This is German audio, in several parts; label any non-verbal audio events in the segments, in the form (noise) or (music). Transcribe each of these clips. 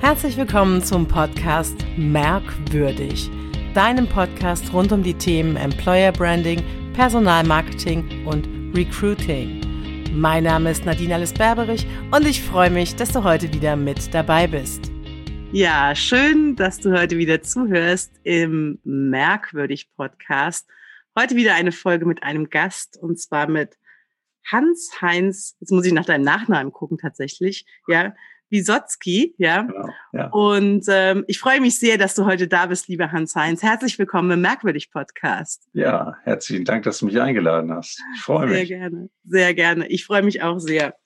Herzlich willkommen zum Podcast Merkwürdig, deinem Podcast rund um die Themen Employer Branding, Personalmarketing und Recruiting. Mein Name ist Nadine Alice Berberich und ich freue mich, dass du heute wieder mit dabei bist. Ja, schön, dass du heute wieder zuhörst im Merkwürdig Podcast. Heute wieder eine Folge mit einem Gast und zwar mit Hans Heinz. Jetzt muss ich nach deinem Nachnamen gucken tatsächlich. Ja, Wisotzki, ja. Genau, ja. Und ähm, ich freue mich sehr, dass du heute da bist, lieber Hans-Heinz. Herzlich willkommen im Merkwürdig-Podcast. Ja, herzlichen Dank, dass du mich eingeladen hast. Ich freue mich. Sehr gerne, sehr gerne. Ich freue mich auch sehr.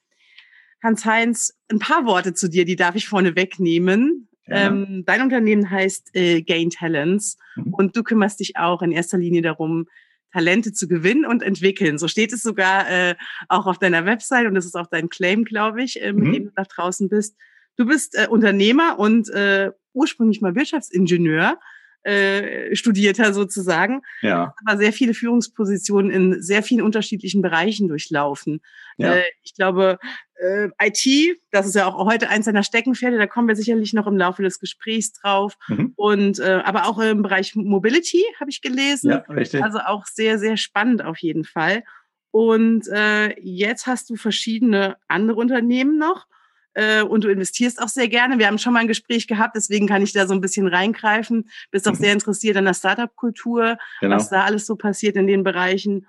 Hans-Heinz, ein paar Worte zu dir, die darf ich vorne wegnehmen. Ähm, dein Unternehmen heißt äh, Gain Talents mhm. und du kümmerst dich auch in erster Linie darum, Talente zu gewinnen und entwickeln. So steht es sogar äh, auch auf deiner Website und das ist auch dein Claim, glaube ich, äh, mit mhm. dem du nach draußen bist. Du bist äh, Unternehmer und äh, ursprünglich mal Wirtschaftsingenieur äh, studierter sozusagen, ja. aber sehr viele Führungspositionen in sehr vielen unterschiedlichen Bereichen durchlaufen. Ja. Äh, ich glaube, äh, IT, das ist ja auch heute eins seiner Steckenpferde, da kommen wir sicherlich noch im Laufe des Gesprächs drauf. Mhm. Und äh, aber auch im Bereich Mobility habe ich gelesen. Ja, richtig. Also auch sehr, sehr spannend auf jeden Fall. Und äh, jetzt hast du verschiedene andere Unternehmen noch äh, und du investierst auch sehr gerne. Wir haben schon mal ein Gespräch gehabt, deswegen kann ich da so ein bisschen reingreifen. Bist auch mhm. sehr interessiert an der Startup-Kultur, genau. was da alles so passiert in den Bereichen.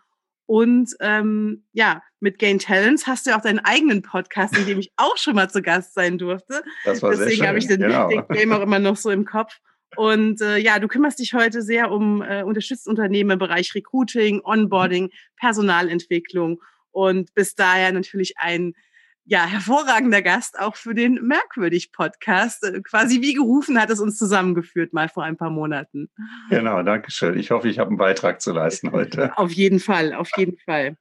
Und ähm, ja, mit Gain Talents hast du ja auch deinen eigenen Podcast, in dem ich auch schon mal zu Gast sein durfte. Das war Deswegen habe ich den, genau. den Game auch immer noch so im Kopf. Und äh, ja, du kümmerst dich heute sehr um äh, unterstützt Unternehmen im Bereich Recruiting, Onboarding, Personalentwicklung und bist daher natürlich ein ja, hervorragender Gast auch für den Merkwürdig-Podcast. Äh, quasi wie gerufen hat es uns zusammengeführt, mal vor ein paar Monaten. Genau, danke schön. Ich hoffe, ich habe einen Beitrag zu leisten heute. (laughs) Auf jeden Fall, auf jeden Fall.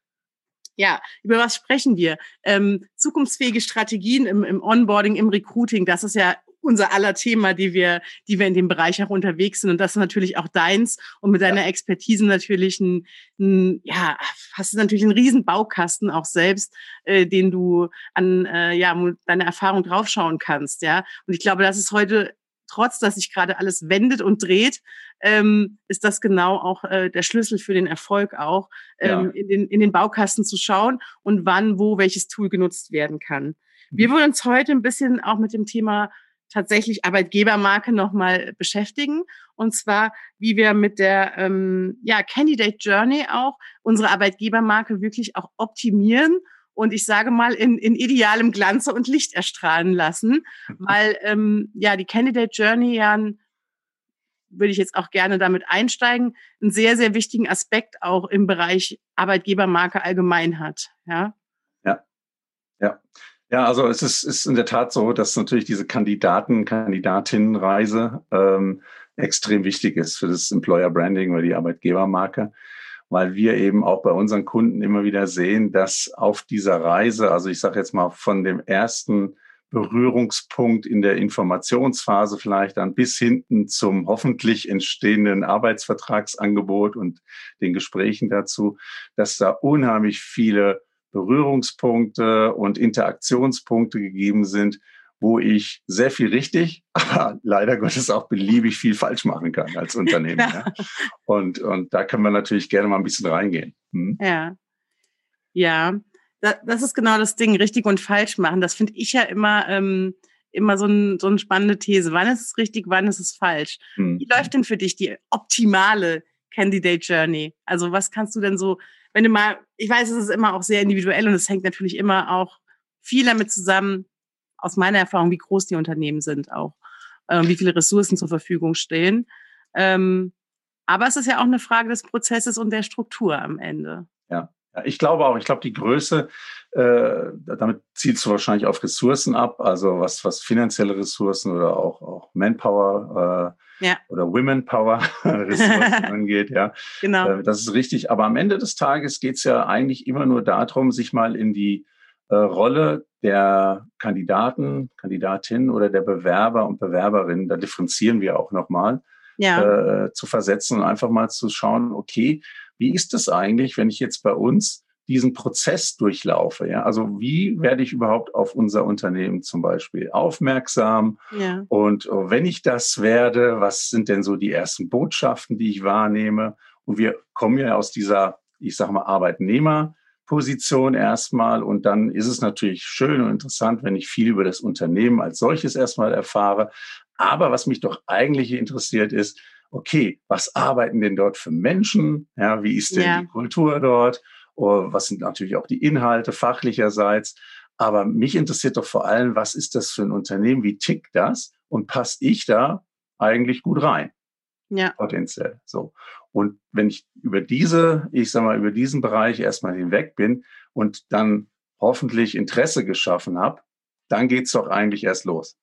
Ja, über was sprechen wir? Ähm, zukunftsfähige Strategien im, im Onboarding, im Recruiting, das ist ja unser aller Thema, die wir, die wir in dem Bereich auch unterwegs sind. Und das ist natürlich auch deins. Und mit deiner ja. Expertise natürlich ein, ein, ja, hast du natürlich einen riesen Baukasten auch selbst, äh, den du an, äh, ja, deine Erfahrung draufschauen kannst, ja. Und ich glaube, das ist heute trotz dass sich gerade alles wendet und dreht, ähm, ist das genau auch äh, der Schlüssel für den Erfolg auch, ähm, ja. in, den, in den Baukasten zu schauen und wann, wo welches Tool genutzt werden kann. Wir mhm. wollen uns heute ein bisschen auch mit dem Thema tatsächlich Arbeitgebermarke nochmal beschäftigen. Und zwar, wie wir mit der ähm, ja, Candidate Journey auch unsere Arbeitgebermarke wirklich auch optimieren und ich sage mal in, in idealem Glanze und Licht erstrahlen lassen, weil ähm, ja die Candidate Journey ja würde ich jetzt auch gerne damit einsteigen, einen sehr, sehr wichtigen Aspekt auch im Bereich Arbeitgebermarke allgemein hat. Ja. Ja. Ja. Ja, also es ist, ist in der Tat so, dass natürlich diese Kandidaten, Kandidatinnenreise ähm, extrem wichtig ist für das Employer Branding oder die Arbeitgebermarke, weil wir eben auch bei unseren Kunden immer wieder sehen, dass auf dieser Reise, also ich sage jetzt mal von dem ersten Berührungspunkt in der Informationsphase vielleicht dann bis hinten zum hoffentlich entstehenden Arbeitsvertragsangebot und den Gesprächen dazu, dass da unheimlich viele Berührungspunkte und Interaktionspunkte gegeben sind, wo ich sehr viel richtig, (laughs) aber leider Gottes auch beliebig viel falsch machen kann als (laughs) Unternehmen. ja. und, und da können wir natürlich gerne mal ein bisschen reingehen. Hm? Ja. Ja, das ist genau das Ding, richtig und falsch machen. Das finde ich ja immer, ähm, immer so, ein, so eine spannende These. Wann ist es richtig, wann ist es falsch? Hm. Wie läuft denn für dich die optimale Candidate Journey? Also was kannst du denn so wenn du mal, ich weiß, es ist immer auch sehr individuell und es hängt natürlich immer auch viel damit zusammen, aus meiner Erfahrung, wie groß die Unternehmen sind auch, äh, wie viele Ressourcen zur Verfügung stehen. Ähm, aber es ist ja auch eine Frage des Prozesses und der Struktur am Ende. Ja, ich glaube auch, ich glaube, die Größe, äh, damit zielst du wahrscheinlich auf Ressourcen ab, also was, was finanzielle Ressourcen oder auch, auch Manpower äh, ja. oder Women Power (laughs) Ressourcen (laughs) angeht, ja. Genau. Äh, das ist richtig. Aber am Ende des Tages geht es ja eigentlich immer nur darum, sich mal in die äh, Rolle der Kandidaten, Kandidatin oder der Bewerber und Bewerberin, da differenzieren wir auch nochmal, ja. äh, zu versetzen und einfach mal zu schauen, okay, wie ist es eigentlich, wenn ich jetzt bei uns diesen Prozess durchlaufe. Ja, also wie werde ich überhaupt auf unser Unternehmen zum Beispiel aufmerksam? Ja. Und äh, wenn ich das werde, was sind denn so die ersten Botschaften, die ich wahrnehme? Und wir kommen ja aus dieser, ich sage mal, Arbeitnehmerposition erstmal. Und dann ist es natürlich schön und interessant, wenn ich viel über das Unternehmen als solches erstmal erfahre. Aber was mich doch eigentlich interessiert ist, okay, was arbeiten denn dort für Menschen? Ja, wie ist denn ja. die Kultur dort? Oh, was sind natürlich auch die Inhalte fachlicherseits? Aber mich interessiert doch vor allem, was ist das für ein Unternehmen? Wie tickt das? Und passe ich da eigentlich gut rein? Ja. Potenziell. So. Und wenn ich über diese, ich sag mal, über diesen Bereich erstmal hinweg bin und dann hoffentlich Interesse geschaffen habe, dann geht's doch eigentlich erst los.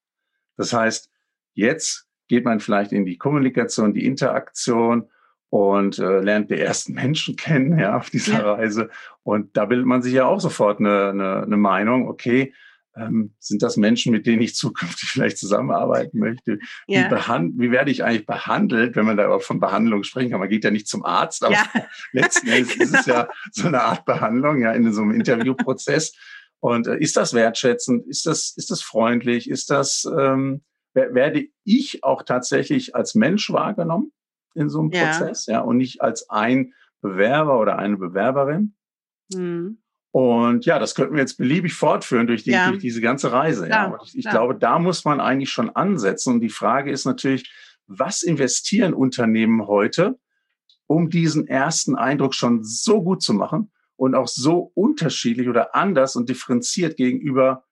Das heißt, jetzt geht man vielleicht in die Kommunikation, die Interaktion und äh, lernt die ersten Menschen kennen ja, auf dieser ja. Reise. Und da bildet man sich ja auch sofort eine, eine, eine Meinung, okay, ähm, sind das Menschen, mit denen ich zukünftig (laughs) vielleicht zusammenarbeiten möchte? Ja. Wie, wie werde ich eigentlich behandelt, wenn man da überhaupt von Behandlung sprechen kann? Man geht ja nicht zum Arzt, aber ja. (laughs) letzten Endes (laughs) ist es ja so eine Art Behandlung, ja, in so einem Interviewprozess. Und äh, ist das wertschätzend? Ist das, ist das freundlich? Ist das, ähm, werde ich auch tatsächlich als Mensch wahrgenommen in so einem ja. Prozess, ja, und nicht als ein Bewerber oder eine Bewerberin. Mhm. Und ja, das könnten wir jetzt beliebig fortführen durch, die, ja. durch diese ganze Reise. Ja. Und ich, ich glaube, da muss man eigentlich schon ansetzen. Und die Frage ist natürlich, was investieren Unternehmen heute, um diesen ersten Eindruck schon so gut zu machen und auch so unterschiedlich oder anders und differenziert gegenüber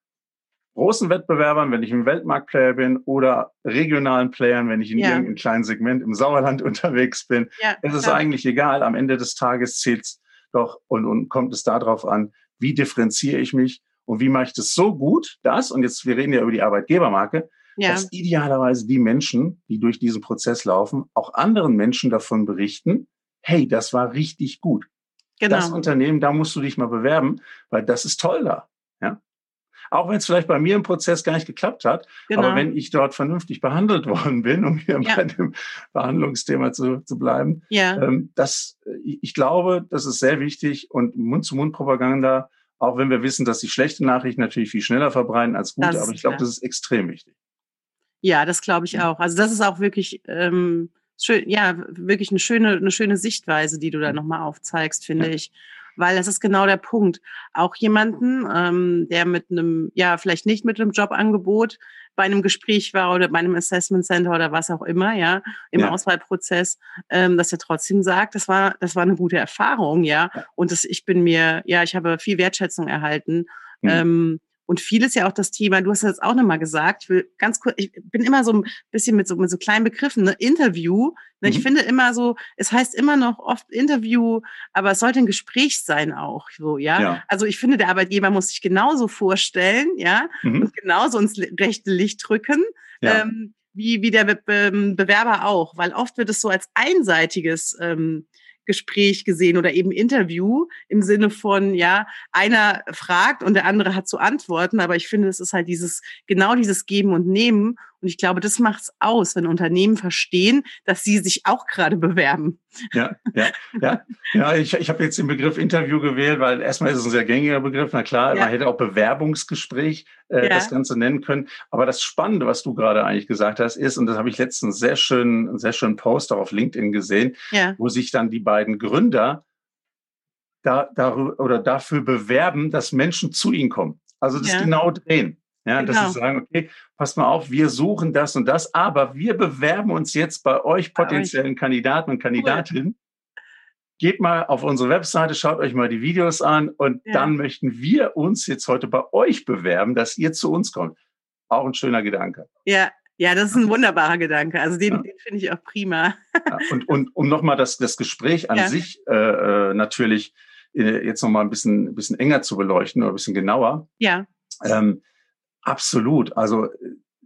großen Wettbewerbern, wenn ich im Weltmarktplayer bin, oder regionalen Playern, wenn ich in ja. irgendeinem kleinen Segment im Sauerland (laughs) unterwegs bin. Ja, es ist klar. eigentlich egal. Am Ende des Tages zählt es doch und, und kommt es darauf an, wie differenziere ich mich und wie mache ich das so gut, dass, und jetzt, wir reden ja über die Arbeitgebermarke, ja. dass idealerweise die Menschen, die durch diesen Prozess laufen, auch anderen Menschen davon berichten, hey, das war richtig gut. Genau. Das Unternehmen, da musst du dich mal bewerben, weil das ist toll da. Auch wenn es vielleicht bei mir im Prozess gar nicht geklappt hat. Genau. Aber wenn ich dort vernünftig behandelt (laughs) worden bin, um hier ja. bei dem Behandlungsthema zu, zu bleiben, ja. ähm, das, ich glaube, das ist sehr wichtig und Mund-zu-Mund-Propaganda, auch wenn wir wissen, dass die schlechte Nachrichten natürlich viel schneller verbreiten als gute, aber ich glaube, das ist extrem wichtig. Ja, das glaube ich auch. Also das ist auch wirklich ähm, schön, ja, wirklich eine schöne, eine schöne Sichtweise, die du da nochmal aufzeigst, finde ja. ich weil das ist genau der Punkt. Auch jemanden, ähm, der mit einem, ja, vielleicht nicht mit einem Jobangebot bei einem Gespräch war oder bei einem Assessment Center oder was auch immer, ja, im ja. Auswahlprozess, ähm, dass er trotzdem sagt, das war, das war eine gute Erfahrung, ja. Und das, ich bin mir, ja, ich habe viel Wertschätzung erhalten. Mhm. Ähm, und vieles ja auch das Thema, du hast das auch nochmal gesagt, ich will ganz kurz, ich bin immer so ein bisschen mit so, mit so kleinen Begriffen, ne? Interview. Ne? Mhm. Ich finde immer so, es heißt immer noch oft Interview, aber es sollte ein Gespräch sein auch, so, ja. ja. Also ich finde, der Arbeitgeber muss sich genauso vorstellen, ja, mhm. und genauso ins rechte Licht drücken. Ja. Ähm, wie, wie der Be Bewerber auch, weil oft wird es so als einseitiges ähm, Gespräch gesehen oder eben Interview im Sinne von, ja, einer fragt und der andere hat zu antworten. Aber ich finde, es ist halt dieses, genau dieses Geben und Nehmen. Und ich glaube, das macht es aus, wenn Unternehmen verstehen, dass sie sich auch gerade bewerben. Ja, ja, ja. Ja, ich, ich habe jetzt den Begriff Interview gewählt, weil erstmal ist es ein sehr gängiger Begriff. Na klar, ja. man hätte auch Bewerbungsgespräch äh, ja. das Ganze nennen können. Aber das Spannende, was du gerade eigentlich gesagt hast, ist, und das habe ich letztens sehr schön, sehr schönen Post auf LinkedIn gesehen, ja. wo sich dann die beiden Gründer da, da, oder dafür bewerben, dass Menschen zu ihnen kommen. Also das genau drehen. Ja, genau. dass sie sagen, okay, passt mal auf, wir suchen das und das, aber wir bewerben uns jetzt bei euch potenziellen. Kandidaten und Kandidatinnen. Cool. Geht mal auf unsere Webseite, schaut euch mal die Videos an und ja. dann möchten wir uns jetzt heute bei euch bewerben, dass ihr zu uns kommt. Auch ein schöner Gedanke. Ja, ja, das ist ein wunderbarer Gedanke. Also den, ja. den finde ich auch prima. Ja, und, und um nochmal das, das Gespräch an ja. sich äh, äh natürlich äh, jetzt nochmal ein bisschen, ein bisschen enger zu beleuchten oder ein bisschen genauer. Ja. Ähm, Absolut. Also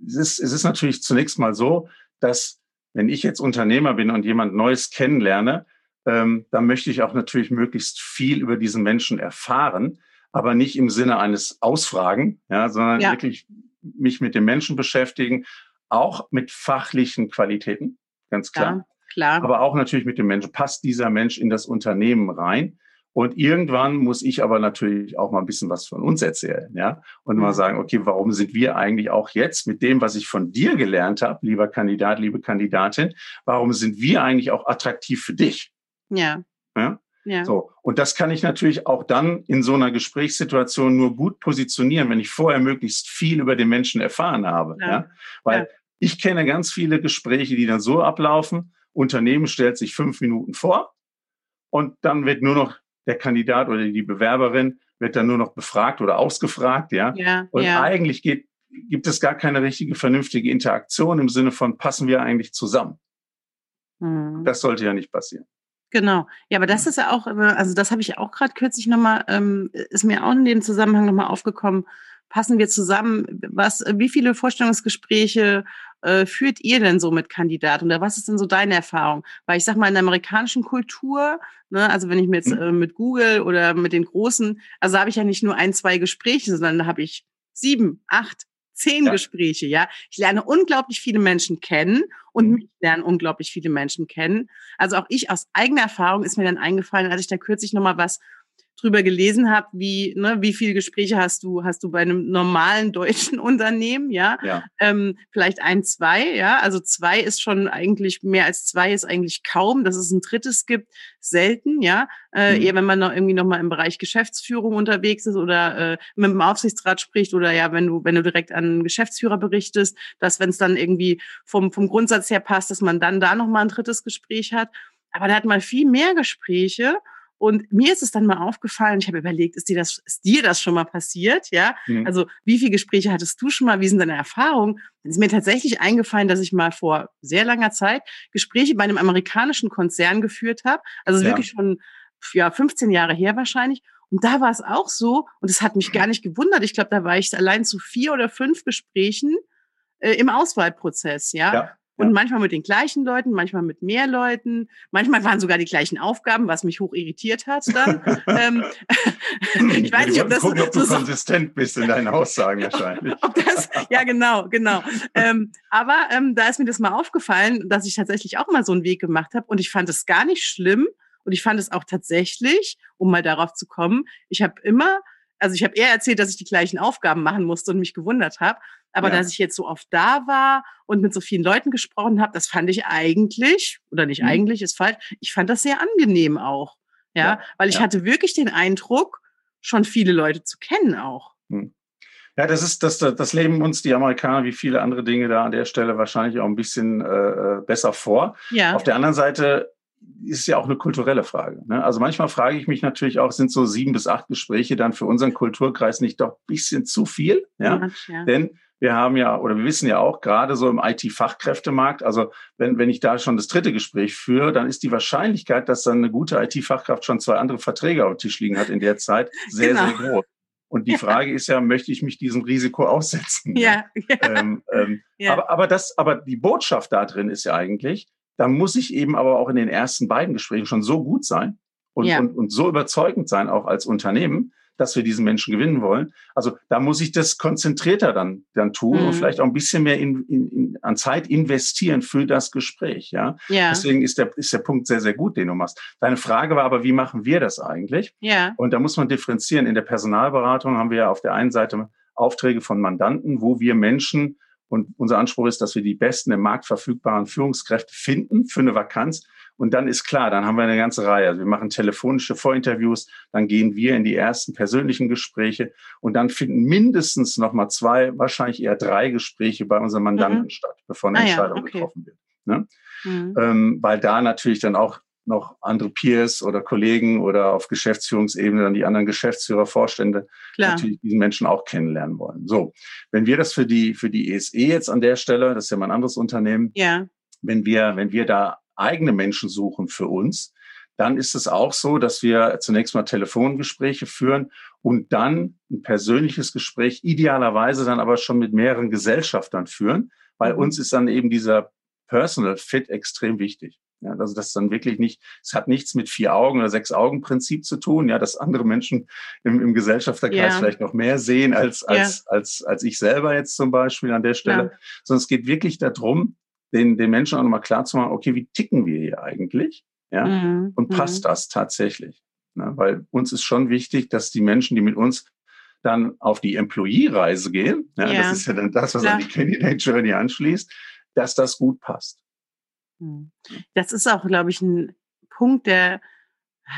es ist, es ist natürlich zunächst mal so, dass wenn ich jetzt Unternehmer bin und jemand Neues kennenlerne, ähm, dann möchte ich auch natürlich möglichst viel über diesen Menschen erfahren, aber nicht im Sinne eines Ausfragen, ja, sondern ja. wirklich mich mit dem Menschen beschäftigen, auch mit fachlichen Qualitäten, ganz klar. Ja, klar. Aber auch natürlich mit dem Menschen. Passt dieser Mensch in das Unternehmen rein? Und irgendwann muss ich aber natürlich auch mal ein bisschen was von uns erzählen, ja, und mal mhm. sagen, okay, warum sind wir eigentlich auch jetzt mit dem, was ich von dir gelernt habe, lieber Kandidat, liebe Kandidatin, warum sind wir eigentlich auch attraktiv für dich? Ja. Ja. Ja. So. Und das kann ich natürlich auch dann in so einer Gesprächssituation nur gut positionieren, wenn ich vorher möglichst viel über den Menschen erfahren habe. Ja. ja? Weil ja. ich kenne ganz viele Gespräche, die dann so ablaufen. Unternehmen stellt sich fünf Minuten vor und dann wird nur noch der Kandidat oder die Bewerberin wird dann nur noch befragt oder ausgefragt, ja. ja und ja. eigentlich geht, gibt es gar keine richtige vernünftige Interaktion im Sinne von passen wir eigentlich zusammen. Mhm. Das sollte ja nicht passieren. Genau. Ja, aber das ist ja auch, also das habe ich auch gerade kürzlich nochmal, ähm, ist mir auch in dem Zusammenhang nochmal aufgekommen. Passen wir zusammen? Was, wie viele Vorstellungsgespräche äh, führt ihr denn so mit Kandidaten? Oder was ist denn so deine Erfahrung? Weil ich sag mal, in der amerikanischen Kultur, ne, also wenn ich mir jetzt mhm. äh, mit Google oder mit den großen, also habe ich ja nicht nur ein, zwei Gespräche, sondern da habe ich sieben, acht, zehn ja. Gespräche, ja. Ich lerne unglaublich viele Menschen kennen und mhm. mich lernen unglaublich viele Menschen kennen. Also auch ich aus eigener Erfahrung ist mir dann eingefallen, als ich da kürzlich nochmal was drüber gelesen habe, wie, ne, wie viele Gespräche hast du, hast du bei einem normalen deutschen (laughs) Unternehmen, ja? ja. Ähm, vielleicht ein, zwei, ja. Also zwei ist schon eigentlich, mehr als zwei ist eigentlich kaum. Dass es ein drittes gibt, selten, ja. Äh, mhm. Eher wenn man noch irgendwie nochmal im Bereich Geschäftsführung unterwegs ist oder äh, mit dem Aufsichtsrat spricht oder ja, wenn du, wenn du direkt an einen Geschäftsführer berichtest, dass wenn es dann irgendwie vom, vom Grundsatz her passt, dass man dann da nochmal ein drittes Gespräch hat. Aber da hat man viel mehr Gespräche und mir ist es dann mal aufgefallen, ich habe überlegt, ist dir das, ist dir das schon mal passiert? Ja. Mhm. Also, wie viele Gespräche hattest du schon mal? Wie sind deine Erfahrungen? Dann ist mir tatsächlich eingefallen, dass ich mal vor sehr langer Zeit Gespräche bei einem amerikanischen Konzern geführt habe. Also ja. wirklich schon, ja, 15 Jahre her wahrscheinlich. Und da war es auch so, und es hat mich gar nicht gewundert. Ich glaube, da war ich allein zu vier oder fünf Gesprächen äh, im Auswahlprozess, ja. ja. Und ja. manchmal mit den gleichen Leuten, manchmal mit mehr Leuten. Manchmal waren sogar die gleichen Aufgaben, was mich hoch irritiert hat dann. (laughs) ähm, (laughs) ich weiß nicht, ob das gucken, ob du so konsistent bist in deinen Aussagen (laughs) wahrscheinlich. ob das, ja, genau, genau. ähm, aber ähm, da ist mir das mal aufgefallen, dass ich tatsächlich auch mal so einen Weg gemacht habe und ich fand es gar nicht schlimm und ich fand es auch tatsächlich, um mal darauf zu kommen, ich habe immer also ich habe eher erzählt, dass ich die gleichen Aufgaben machen musste und mich gewundert habe. Aber ja. dass ich jetzt so oft da war und mit so vielen Leuten gesprochen habe, das fand ich eigentlich, oder nicht mhm. eigentlich, ist falsch, ich fand das sehr angenehm auch. Ja, ja. weil ich ja. hatte wirklich den Eindruck, schon viele Leute zu kennen auch. Mhm. Ja, das ist das, das leben uns die Amerikaner wie viele andere Dinge da an der Stelle wahrscheinlich auch ein bisschen äh, äh besser vor. Ja. Auf der anderen Seite ist ja auch eine kulturelle Frage. Ne? Also manchmal frage ich mich natürlich auch, sind so sieben bis acht Gespräche dann für unseren Kulturkreis nicht doch ein bisschen zu viel? Ja? ja. Denn wir haben ja, oder wir wissen ja auch, gerade so im IT-Fachkräftemarkt, also wenn, wenn ich da schon das dritte Gespräch führe, dann ist die Wahrscheinlichkeit, dass dann eine gute IT-Fachkraft schon zwei andere Verträge auf dem Tisch liegen hat in der Zeit, sehr, genau. sehr groß. Und die (laughs) Frage ist ja, möchte ich mich diesem Risiko aussetzen? Ja. ja. Ähm, ähm, ja. Aber, aber das, aber die Botschaft da drin ist ja eigentlich, da muss ich eben aber auch in den ersten beiden Gesprächen schon so gut sein und, ja. und, und so überzeugend sein, auch als Unternehmen, dass wir diesen Menschen gewinnen wollen. Also da muss ich das konzentrierter dann, dann tun mhm. und vielleicht auch ein bisschen mehr in, in, in, an Zeit investieren für das Gespräch. Ja? ja. Deswegen ist der, ist der Punkt sehr, sehr gut, den du machst. Deine Frage war aber, wie machen wir das eigentlich? Ja. Und da muss man differenzieren. In der Personalberatung haben wir ja auf der einen Seite Aufträge von Mandanten, wo wir Menschen und unser Anspruch ist, dass wir die besten im Markt verfügbaren Führungskräfte finden für eine Vakanz. Und dann ist klar, dann haben wir eine ganze Reihe. Also wir machen telefonische Vorinterviews, dann gehen wir in die ersten persönlichen Gespräche und dann finden mindestens noch mal zwei, wahrscheinlich eher drei Gespräche bei unseren Mandanten mhm. statt, bevor eine ah, Entscheidung ja, okay. getroffen wird. Ne? Mhm. Ähm, weil da natürlich dann auch noch andere Peers oder Kollegen oder auf Geschäftsführungsebene dann die anderen Geschäftsführer, Vorstände Klar. natürlich diesen Menschen auch kennenlernen wollen. So, wenn wir das für die für die ESE jetzt an der Stelle, das ist ja mal ein anderes Unternehmen, ja. wenn wir wenn wir da eigene Menschen suchen für uns, dann ist es auch so, dass wir zunächst mal Telefongespräche führen und dann ein persönliches Gespräch idealerweise dann aber schon mit mehreren Gesellschaftern führen, weil mhm. uns ist dann eben dieser Personal Fit extrem wichtig. Ja, also das ist dann wirklich nicht, es hat nichts mit vier Augen oder sechs Augen Prinzip zu tun, ja, dass andere Menschen im, im Gesellschafterkreis ja. vielleicht noch mehr sehen als, als, ja. als, als ich selber jetzt zum Beispiel an der Stelle. Ja. Sondern es geht wirklich darum, den, den Menschen auch nochmal klar zu machen, okay, wie ticken wir hier eigentlich? Ja, mhm. und passt mhm. das tatsächlich? Ne? Weil uns ist schon wichtig, dass die Menschen, die mit uns dann auf die Employee-Reise gehen, ja, ja, das ist ja dann das, was Klar. an die Candidate Journey anschließt, dass das gut passt. Hm. Das ist auch, glaube ich, ein Punkt, der,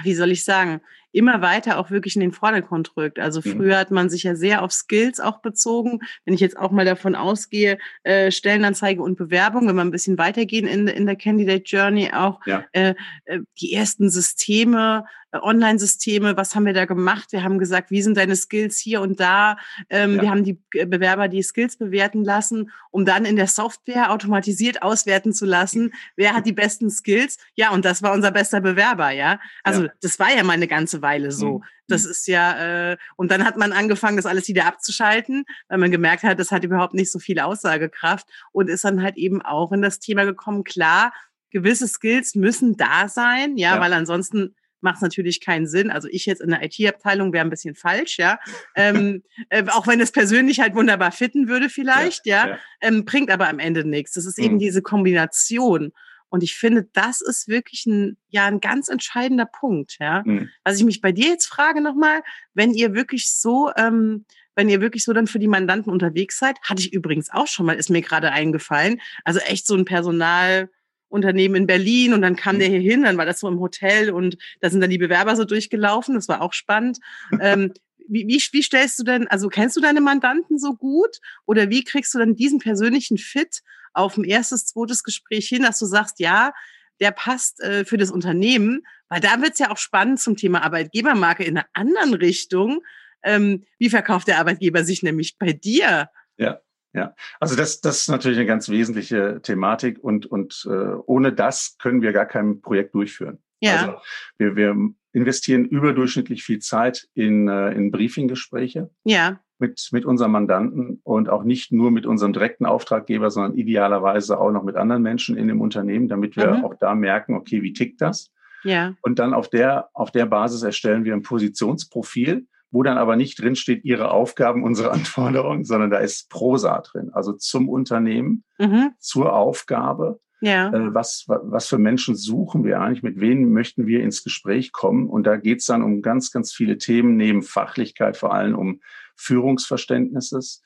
wie soll ich sagen, immer weiter auch wirklich in den Vordergrund rückt. Also mhm. früher hat man sich ja sehr auf Skills auch bezogen. Wenn ich jetzt auch mal davon ausgehe, äh, Stellenanzeige und Bewerbung, wenn wir ein bisschen weitergehen in, in der Candidate Journey auch, ja. äh, äh die ersten Systeme, äh, Online-Systeme, was haben wir da gemacht? Wir haben gesagt, wie sind deine Skills hier und da? Ähm, ja. Wir haben die äh, Bewerber die Skills bewerten lassen, um dann in der Software automatisiert auswerten zu lassen, wer hat die besten Skills? Ja, und das war unser bester Bewerber, ja. Also ja. das war ja mal eine ganze Weile so. Mhm. Das mhm. ist ja, äh, und dann hat man angefangen, das alles wieder abzuschalten, weil man gemerkt hat, das hat überhaupt nicht so viel Aussagekraft und ist dann halt eben auch in das Thema gekommen, klar, gewisse Skills müssen da sein, ja, ja. weil ansonsten macht es natürlich keinen Sinn. Also ich jetzt in der IT-Abteilung wäre ein bisschen falsch, ja. ähm, äh, auch wenn es persönlich halt wunderbar fitten würde vielleicht, ja, ja. Ähm, bringt aber am Ende nichts. Das ist mhm. eben diese Kombination. Und ich finde, das ist wirklich ein, ja, ein ganz entscheidender Punkt, ja. Mhm. Also ich mich bei dir jetzt frage nochmal, wenn ihr wirklich so, ähm, wenn ihr wirklich so dann für die Mandanten unterwegs seid, hatte ich übrigens auch schon mal, ist mir gerade eingefallen. Also echt so ein Personalunternehmen in Berlin und dann kam mhm. der hier hin, dann war das so im Hotel und da sind dann die Bewerber so durchgelaufen, das war auch spannend. ähm, wie, wie, wie stellst du denn, also kennst du deine Mandanten so gut oder wie kriegst du dann diesen persönlichen Fit auf ein erstes, zweites Gespräch hin, dass du sagst, ja, der passt äh, für das Unternehmen, weil da wird es ja auch spannend zum Thema Arbeitgebermarke in einer anderen Richtung. Ähm, wie verkauft der Arbeitgeber sich nämlich bei dir? Ja. Ja, also das, das ist natürlich eine ganz wesentliche Thematik und, und äh, ohne das können wir gar kein Projekt durchführen. Ja. Also wir, wir investieren überdurchschnittlich viel Zeit in, äh, in Briefinggespräche. Ja. Mit, mit unserem Mandanten und auch nicht nur mit unserem direkten Auftraggeber, sondern idealerweise auch noch mit anderen Menschen in dem Unternehmen, damit wir mhm. auch da merken, okay, wie tickt das? Ja. Und dann auf der, auf der Basis erstellen wir ein Positionsprofil, wo dann aber nicht drin steht, ihre Aufgaben, unsere (laughs) Anforderungen, sondern da ist Prosa drin. Also zum Unternehmen, mhm. zur Aufgabe, ja. Äh, was, was für Menschen suchen wir eigentlich? Mit wem möchten wir ins Gespräch kommen? Und da geht es dann um ganz, ganz viele Themen, neben Fachlichkeit vor allem um Führungsverständnisses.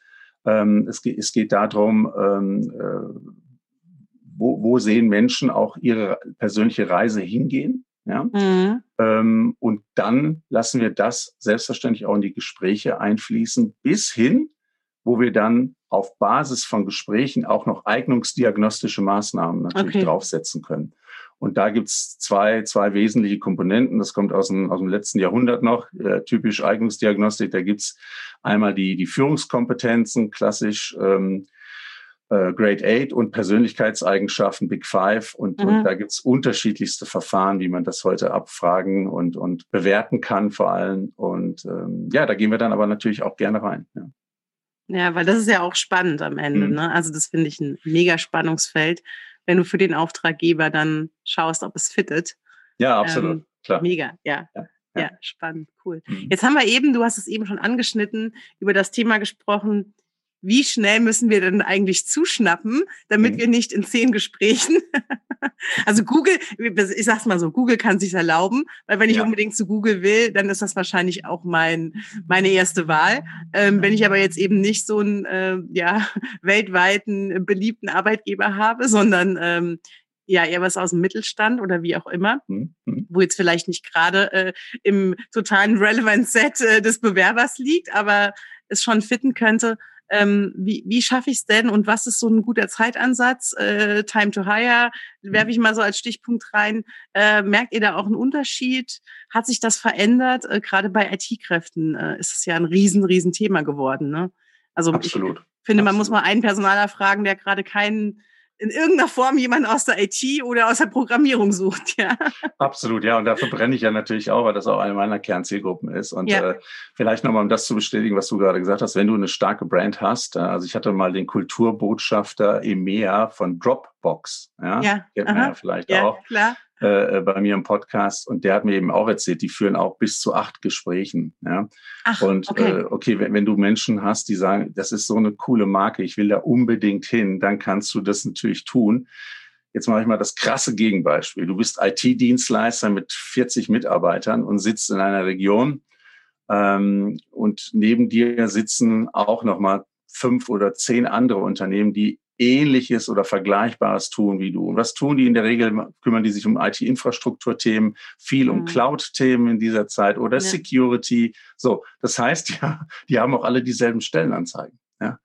Ähm, es, geht, es geht darum, ähm, äh, wo, wo sehen Menschen auch ihre persönliche Reise hingehen? Ja? Mhm. Ähm, und dann lassen wir das selbstverständlich auch in die Gespräche einfließen, bis hin wo wir dann auf Basis von Gesprächen auch noch eignungsdiagnostische Maßnahmen natürlich okay. draufsetzen können. Und da gibt's zwei, zwei wesentliche Komponenten. Das kommt aus dem, aus dem letzten Jahrhundert noch, äh, typisch Eignungsdiagnostik. Da gibt's einmal die, die Führungskompetenzen, klassisch ähm, äh, Grade 8 und Persönlichkeitseigenschaften Big Five. Und, mhm. und da gibt's unterschiedlichste Verfahren, wie man das heute abfragen und, und bewerten kann vor allem. Und ähm, ja, da gehen wir dann aber natürlich auch gerne rein. Ja. Ja, weil das ist ja auch spannend am Ende. Mhm. Ne? Also das finde ich ein mega Spannungsfeld, wenn du für den Auftraggeber dann schaust, ob es fittet. Ja, absolut. Ähm, Klar. Mega, ja. ja. Ja, spannend, cool. Mhm. Jetzt haben wir eben, du hast es eben schon angeschnitten, über das Thema gesprochen, wie schnell müssen wir denn eigentlich zuschnappen, damit mhm. wir nicht in zehn Gesprächen, (laughs) also Google, ich sag's mal so, Google kann sich erlauben, weil wenn ich ja. unbedingt zu Google will, dann ist das wahrscheinlich auch mein, meine erste Wahl. Ähm, wenn ich aber jetzt eben nicht so einen äh, ja, (laughs) weltweiten beliebten Arbeitgeber habe, sondern ähm, ja eher was aus dem Mittelstand oder wie auch immer, mhm. mhm. wo jetzt vielleicht nicht gerade äh, im totalen Relevant Set äh, des Bewerbers liegt, aber es schon fitten könnte, ähm, wie, wie schaffe ich es denn und was ist so ein guter Zeitansatz? Äh, Time to Hire, werfe ich mal so als Stichpunkt rein. Äh, merkt ihr da auch einen Unterschied? Hat sich das verändert? Äh, Gerade bei IT-Kräften äh, ist es ja ein riesen, riesen Thema geworden. Ne? Also Absolut. ich finde, man muss mal einen Personaler fragen, der gerade keinen in irgendeiner Form jemand aus der IT oder aus der Programmierung sucht, ja. Absolut, ja. Und dafür brenne ich ja natürlich auch, weil das auch eine meiner Kernzielgruppen ist. Und ja. äh, vielleicht nochmal, um das zu bestätigen, was du gerade gesagt hast, wenn du eine starke Brand hast, also ich hatte mal den Kulturbotschafter EMEA von Dropbox, ja, ja. kennt man ja vielleicht ja, auch. Klar. Äh, äh, bei mir im Podcast und der hat mir eben auch erzählt, die führen auch bis zu acht Gesprächen. Ja? Ach, und okay, äh, okay wenn, wenn, du Menschen hast, die sagen, das ist so eine coole Marke, ich will da unbedingt hin, dann kannst du das natürlich tun. Jetzt mache ich mal das krasse Gegenbeispiel. Du bist IT-Dienstleister mit 40 Mitarbeitern und sitzt in einer Region ähm, und neben dir sitzen auch nochmal fünf oder zehn andere Unternehmen, die Ähnliches oder Vergleichbares tun wie du. Und was tun die in der Regel? Kümmern die sich um IT-Infrastrukturthemen, viel mhm. um Cloud-Themen in dieser Zeit oder ja. Security. So, das heißt ja, (laughs) die haben auch alle dieselben Stellenanzeigen. Ja.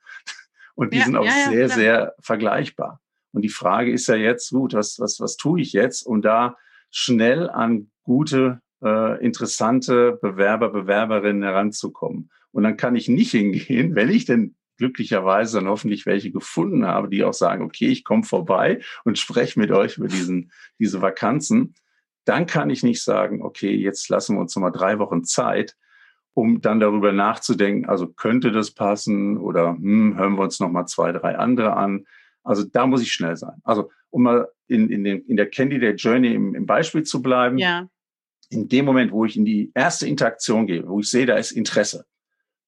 Und die ja, sind auch sehr, sehr vergleichbar. Und die Frage ist ja jetzt, gut, was, was, was tue ich jetzt, um da schnell an gute, äh, interessante Bewerber, Bewerberinnen heranzukommen? Und dann kann ich nicht hingehen, (laughs) wenn ich denn glücklicherweise dann hoffentlich welche gefunden habe, die auch sagen, okay, ich komme vorbei und spreche mit euch über diesen, diese Vakanzen, dann kann ich nicht sagen, okay, jetzt lassen wir uns nochmal drei Wochen Zeit, um dann darüber nachzudenken, also könnte das passen oder hm, hören wir uns nochmal zwei, drei andere an. Also da muss ich schnell sein. Also um mal in, in, den, in der Candidate Journey im, im Beispiel zu bleiben, ja. in dem Moment, wo ich in die erste Interaktion gehe, wo ich sehe, da ist Interesse,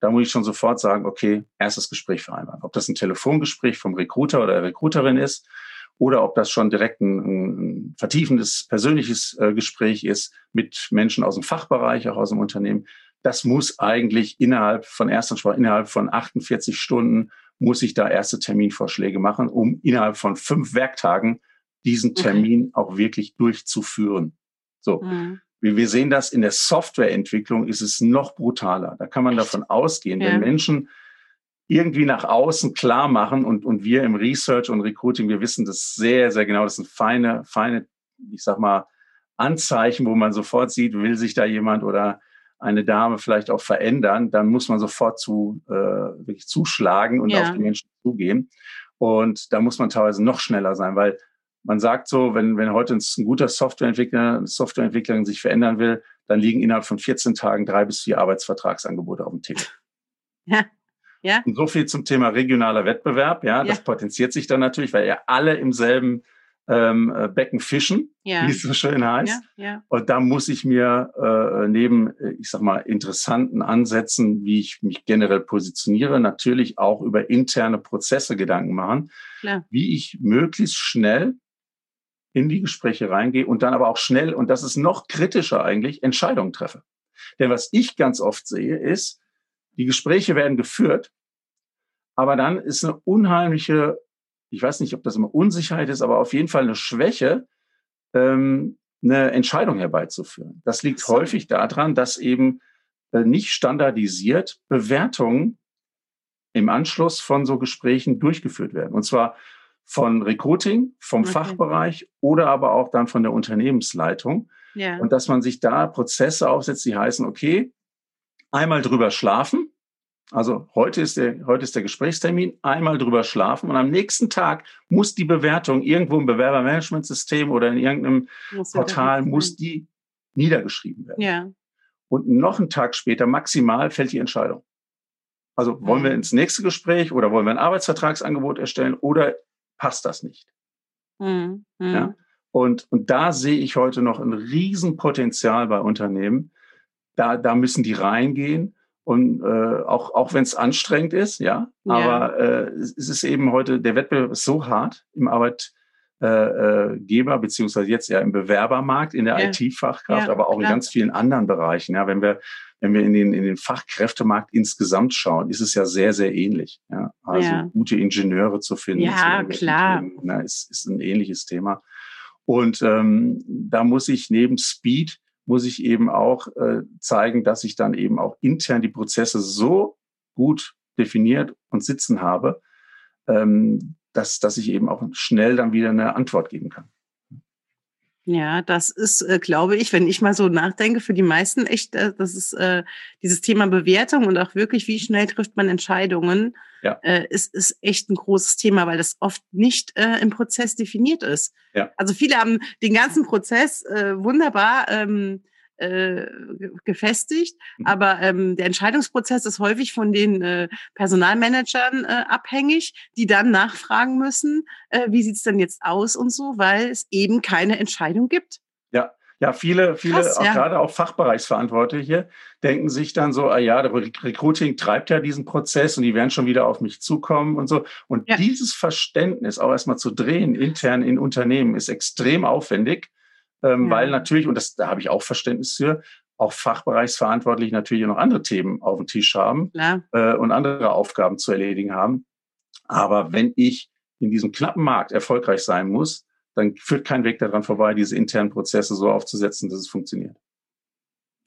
da muss ich schon sofort sagen, okay, erstes Gespräch vereinbaren. Ob das ein Telefongespräch vom Recruiter oder der Recruiterin ist oder ob das schon direkt ein, ein vertiefendes persönliches äh, Gespräch ist mit Menschen aus dem Fachbereich, auch aus dem Unternehmen. Das muss eigentlich innerhalb von Erstansprache, innerhalb von 48 Stunden muss ich da erste Terminvorschläge machen, um innerhalb von fünf Werktagen diesen Termin okay. auch wirklich durchzuführen. So. Mhm. Wir sehen das in der Softwareentwicklung ist es noch brutaler. Da kann man davon ausgehen, ja. wenn Menschen irgendwie nach außen klar machen und, und wir im Research und Recruiting, wir wissen das sehr, sehr genau. Das sind feine, feine, ich sag mal, Anzeichen, wo man sofort sieht, will sich da jemand oder eine Dame vielleicht auch verändern, dann muss man sofort zu, äh, wirklich zuschlagen und ja. auf die Menschen zugehen. Und da muss man teilweise noch schneller sein, weil man sagt so, wenn, wenn heute ein guter Softwareentwickler, eine Softwareentwicklerin sich verändern will, dann liegen innerhalb von 14 Tagen drei bis vier Arbeitsvertragsangebote auf dem Tisch. (laughs) Ja. Ja. Und so viel zum Thema regionaler Wettbewerb. Ja, das potenziert sich dann natürlich, weil ja alle im selben ähm, äh, Becken fischen, ja. wie es so schön heißt. Ja, ja. Und da muss ich mir äh, neben, äh, ich sag mal, interessanten Ansätzen, wie ich mich generell positioniere, natürlich auch über interne Prozesse Gedanken machen, Klar. wie ich möglichst schnell in die Gespräche reingehe und dann aber auch schnell, und das ist noch kritischer eigentlich, Entscheidungen treffe. Denn was ich ganz oft sehe, ist, die Gespräche werden geführt, aber dann ist eine unheimliche, ich weiß nicht, ob das immer Unsicherheit ist, aber auf jeden Fall eine Schwäche, ähm, eine Entscheidung herbeizuführen. Das liegt so. häufig daran, dass eben äh, nicht standardisiert Bewertungen im Anschluss von so Gesprächen durchgeführt werden. Und zwar von Recruiting, vom okay. Fachbereich oder aber auch dann von der Unternehmensleitung. Ja. Und dass man sich da Prozesse aufsetzt, die heißen, okay, einmal drüber schlafen. Also heute ist der, heute ist der Gesprächstermin, einmal drüber schlafen und am nächsten Tag muss die Bewertung irgendwo im Bewerbermanagementsystem oder in irgendeinem muss Portal muss die niedergeschrieben werden. Ja. Und noch einen Tag später maximal fällt die Entscheidung. Also wollen wir ins nächste Gespräch oder wollen wir ein Arbeitsvertragsangebot erstellen oder passt das nicht. Mhm. Ja? Und, und da sehe ich heute noch ein Riesenpotenzial bei Unternehmen. Da, da müssen die reingehen. Und äh, auch, auch wenn es anstrengend ist, ja, ja. aber äh, es ist eben heute, der Wettbewerb ist so hart im Arbeitgeber, äh, beziehungsweise jetzt ja im Bewerbermarkt, in der ja. IT-Fachkraft, ja, aber auch klar. in ganz vielen anderen Bereichen. Ja, wenn wir wenn wir in den, in den Fachkräftemarkt insgesamt schauen, ist es ja sehr, sehr ähnlich. Ja? Also ja. gute Ingenieure zu finden, ja, klar. Themen, na, ist, ist ein ähnliches Thema. Und ähm, da muss ich neben Speed, muss ich eben auch äh, zeigen, dass ich dann eben auch intern die Prozesse so gut definiert und sitzen habe, ähm, dass, dass ich eben auch schnell dann wieder eine Antwort geben kann. Ja, das ist, äh, glaube ich, wenn ich mal so nachdenke, für die meisten echt, äh, das ist äh, dieses Thema Bewertung und auch wirklich, wie schnell trifft man Entscheidungen, ja. äh, ist, ist echt ein großes Thema, weil das oft nicht im Prozess definiert ist. Ja. Also viele haben den ganzen Prozess wunderbar ähm, äh, gefestigt. Mhm. Aber ähm, der Entscheidungsprozess ist häufig von den äh, Personalmanagern äh, abhängig, die dann nachfragen müssen, äh, wie sieht's denn jetzt aus und so, weil es eben keine Entscheidung gibt. Ja, Ja, viele, viele, Krass, auch ja. gerade auch Fachbereichsverantwortliche, denken sich dann so, ah ja, der Recruiting treibt ja diesen Prozess und die werden schon wieder auf mich zukommen und so. Und ja. dieses Verständnis auch erstmal zu drehen, intern in Unternehmen, ist extrem aufwendig, ähm, ja. weil natürlich, und das, da habe ich auch Verständnis für, auch fachbereichsverantwortlich natürlich noch andere Themen auf dem Tisch haben äh, und andere Aufgaben zu erledigen haben. Aber wenn ich in diesem knappen Markt erfolgreich sein muss, dann führt kein Weg daran vorbei, diese internen Prozesse so aufzusetzen, dass es funktioniert.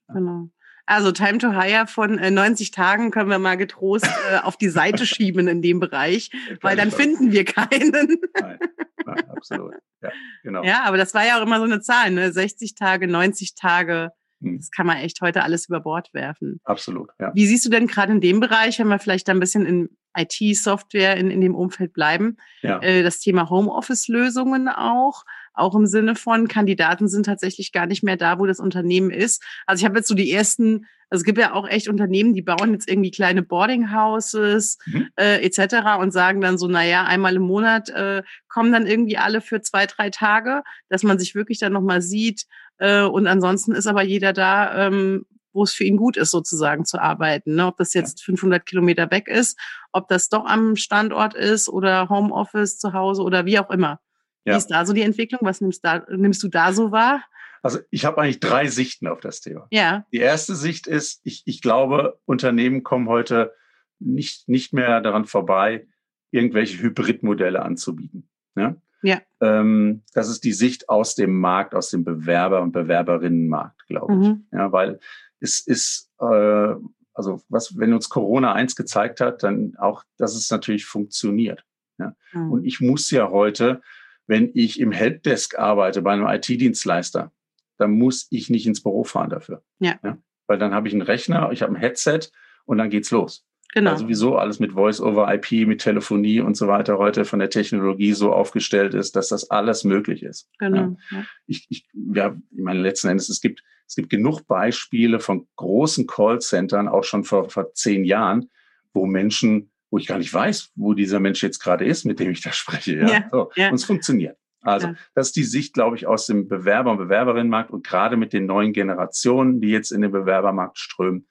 Genau. Also Time to Hire von 90 äh, Tagen können wir mal getrost (laughs) äh, auf die Seite schieben in dem Bereich, weil dann finden wir keinen. Nein, nein, absolut. Ja, genau. Ja, aber das war ja auch immer so eine Zahl, ne? 60 Tage, 90 Tage. Hm. Das kann man echt heute alles über Bord werfen. Absolut, ja. Wie siehst du denn gerade in dem Bereich, wenn wir vielleicht da ein bisschen in IT-Software in, in dem Umfeld bleiben, ja. äh, das Thema Homeoffice-Lösungen auch, auch im Sinne von Kandidaten sind tatsächlich gar nicht mehr da, wo das Unternehmen ist. Also ich habe jetzt so die ersten, also es gibt ja auch echt Unternehmen, die bauen jetzt irgendwie kleine Boarding Houses mhm. äh, etc. und sagen dann so, naja, einmal im Monat äh, kommen dann irgendwie alle für zwei, drei Tage, dass man sich wirklich dann nochmal sieht, äh, und ansonsten ist aber jeder da, ähm, wo es für ihn gut ist, sozusagen zu arbeiten. Ne? Ob das jetzt 500 Kilometer weg ist, ob das doch am Standort ist oder Homeoffice zu Hause oder wie auch immer. Ja. Wie ist da so die Entwicklung? Was nimmst, da, nimmst du da so wahr? Also ich habe eigentlich drei Sichten auf das Thema. Ja. Die erste Sicht ist, ich, ich glaube, Unternehmen kommen heute nicht, nicht mehr daran vorbei, irgendwelche Hybridmodelle anzubieten. Ja? Ja. Ähm, das ist die Sicht aus dem Markt, aus dem Bewerber- und Bewerberinnenmarkt, glaube ich. Mhm. Ja, weil es ist, äh, also was, wenn uns Corona eins gezeigt hat, dann auch, dass es natürlich funktioniert. Ja? Mhm. Und ich muss ja heute, wenn ich im Helpdesk arbeite bei einem IT-Dienstleister, dann muss ich nicht ins Büro fahren dafür. Ja. ja? Weil dann habe ich einen Rechner, ich habe ein Headset und dann geht's los. Genau. Weil sowieso alles mit Voice-over-IP, mit Telefonie und so weiter heute von der Technologie so aufgestellt ist, dass das alles möglich ist. Genau. Ja. Ich, ich, ja, ich meine, letzten Endes, es gibt, es gibt genug Beispiele von großen Callcentern, auch schon vor, vor zehn Jahren, wo Menschen, wo ich gar nicht weiß, wo dieser Mensch jetzt gerade ist, mit dem ich da spreche. Ja. ja, so. ja. Und es funktioniert. Also ja. das ist die Sicht, glaube ich, aus dem Bewerber- und Bewerberinnenmarkt und gerade mit den neuen Generationen, die jetzt in den Bewerbermarkt strömen,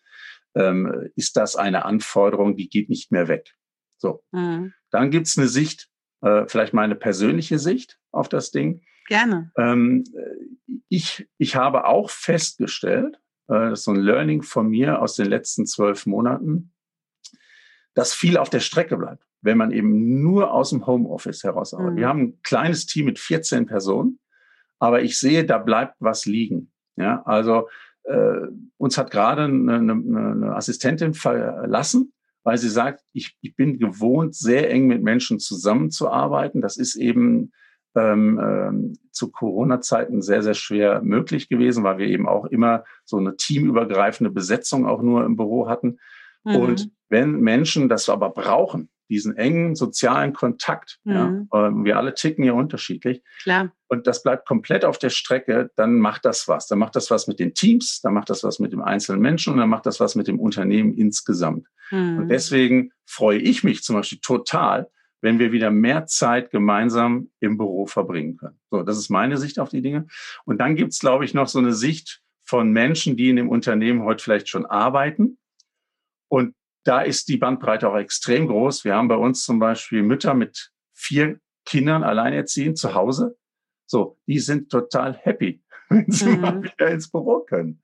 ähm, ist das eine Anforderung, die geht nicht mehr weg. So. Mhm. Dann gibt's eine Sicht, äh, vielleicht meine persönliche Sicht auf das Ding. Gerne. Ähm, ich, ich habe auch festgestellt, äh, das ist so ein Learning von mir aus den letzten zwölf Monaten, dass viel auf der Strecke bleibt, wenn man eben nur aus dem Homeoffice heraus arbeitet. Mhm. Wir haben ein kleines Team mit 14 Personen, aber ich sehe, da bleibt was liegen. Ja, also äh, uns hat gerade eine, eine, eine Assistentin verlassen, weil sie sagt, ich, ich bin gewohnt, sehr eng mit Menschen zusammenzuarbeiten. Das ist eben ähm, ähm, zu Corona-Zeiten sehr, sehr schwer möglich gewesen, weil wir eben auch immer so eine teamübergreifende Besetzung auch nur im Büro hatten. Mhm. Und wenn Menschen das aber brauchen, diesen engen sozialen Kontakt. Mhm. Ja. Ähm, wir alle ticken ja unterschiedlich. Klar. Und das bleibt komplett auf der Strecke, dann macht das was. Dann macht das was mit den Teams, dann macht das was mit dem einzelnen Menschen und dann macht das was mit dem Unternehmen insgesamt. Mhm. Und deswegen freue ich mich zum Beispiel total, wenn wir wieder mehr Zeit gemeinsam im Büro verbringen können. So, das ist meine Sicht auf die Dinge. Und dann gibt's, glaube ich, noch so eine Sicht von Menschen, die in dem Unternehmen heute vielleicht schon arbeiten und da ist die Bandbreite auch extrem groß. Wir haben bei uns zum Beispiel Mütter mit vier Kindern alleinerziehend zu Hause. So, die sind total happy, (laughs) wenn sie mhm. mal wieder ins Büro können.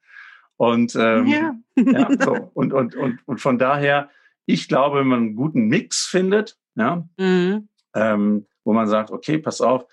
Und, ähm, ja. ja so. und, und, und, und von daher, ich glaube, wenn man einen guten Mix findet, ja, mhm. ähm, wo man sagt, okay, pass auf,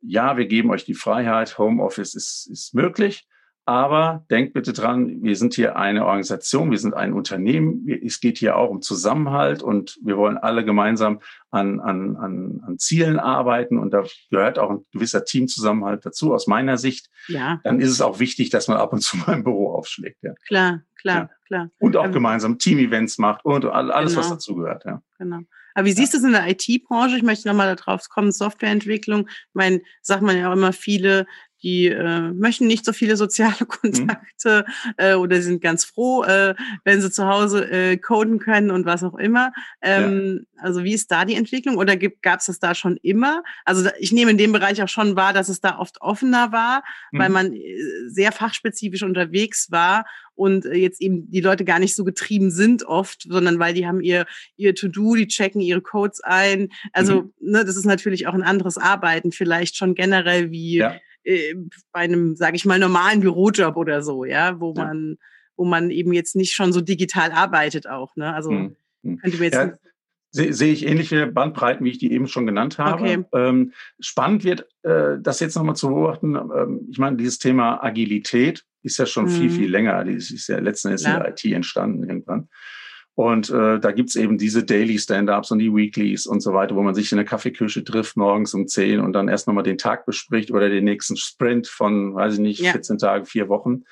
ja, wir geben euch die Freiheit, Homeoffice ist, ist möglich, aber denkt bitte dran, wir sind hier eine Organisation, wir sind ein Unternehmen. Es geht hier auch um Zusammenhalt und wir wollen alle gemeinsam an, an, an, an Zielen arbeiten und da gehört auch ein gewisser Teamzusammenhalt dazu, aus meiner Sicht. Ja. Dann ist es auch wichtig, dass man ab und zu mal im Büro aufschlägt. Ja. Klar, klar, ja. klar. Und auch ähm, gemeinsam Team-Events macht und alles, genau. was dazugehört. Ja. Genau. Aber wie siehst du es in der IT-Branche? Ich möchte nochmal darauf kommen, Softwareentwicklung. Ich meine, sagt man ja auch immer viele, die äh, möchten nicht so viele soziale (laughs) mhm. Kontakte mhm. äh, oder sind ganz froh, äh, wenn sie zu Hause äh, coden können und was auch immer. Ähm, ja. Also wie ist da die Entwicklung oder gab es das da schon immer? Also ich nehme in dem Bereich auch schon wahr, dass es da oft offener war, mhm. weil man äh, sehr fachspezifisch unterwegs war und äh, jetzt eben die Leute gar nicht so getrieben sind oft, sondern weil die haben ihr, ihr To-Do, die checken ihre Codes ein. Also mhm. ne, das ist natürlich auch ein anderes Arbeiten, vielleicht schon generell wie ja äh, bei einem, sage ich mal, normalen Bürojob oder so, ja, wo ja. man, wo man eben jetzt nicht schon so digital arbeitet auch. Ne? Also hm. hm. könnte mir jetzt. Ja. Sehe seh ich ähnliche Bandbreiten, wie ich die eben schon genannt habe. Okay. Ähm, spannend wird, äh, das jetzt nochmal zu beobachten. Ähm, ich meine, dieses Thema Agilität ist ja schon mhm. viel, viel länger. Die ist ja letzten Endes in der IT entstanden irgendwann. Und äh, da gibt's eben diese Daily Stand-ups und die Weeklies und so weiter, wo man sich in der Kaffeeküche trifft morgens um 10 und dann erst nochmal den Tag bespricht oder den nächsten Sprint von, weiß ich nicht, ja. 14 Tagen, vier Wochen.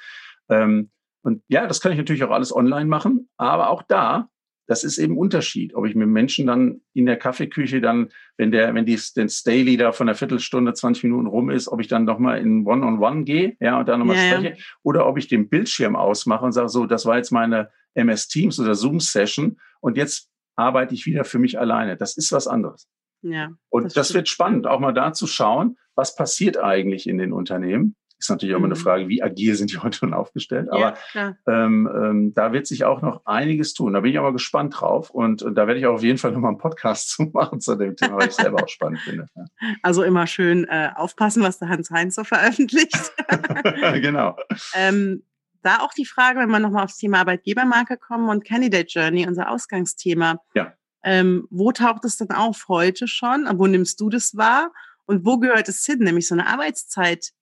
Ähm, und ja, das kann ich natürlich auch alles online machen, aber auch da das ist eben Unterschied, ob ich mit Menschen dann in der Kaffeeküche dann, wenn der, wenn die, den Daily da von einer Viertelstunde, 20 Minuten rum ist, ob ich dann nochmal in One-on-One -on -One gehe, ja, und dann nochmal ja, spreche, ja. oder ob ich den Bildschirm ausmache und sage, so, das war jetzt meine MS Teams oder Zoom Session und jetzt arbeite ich wieder für mich alleine. Das ist was anderes. Ja. Und das, das wird spannend, auch mal da zu schauen, was passiert eigentlich in den Unternehmen ist natürlich auch immer eine mhm. Frage, wie agil sind die (laughs) heute schon aufgestellt. Aber ja, ähm, ähm, da wird sich auch noch einiges tun. Da bin ich aber gespannt drauf. Und, und da werde ich auch auf jeden Fall nochmal einen Podcast (laughs) zu machen zu dem Thema, weil ich selber auch spannend finde. Ja. Also immer schön äh, aufpassen, was der Hans Heinz so veröffentlicht. (laughs) genau. Ähm, da auch die Frage, wenn wir nochmal aufs Thema Arbeitgebermarke kommen und Candidate Journey, unser Ausgangsthema. Ja. Ähm, wo taucht es denn auf heute schon? Wo nimmst du das wahr? Und wo gehört es hin? Nämlich so eine Arbeitszeit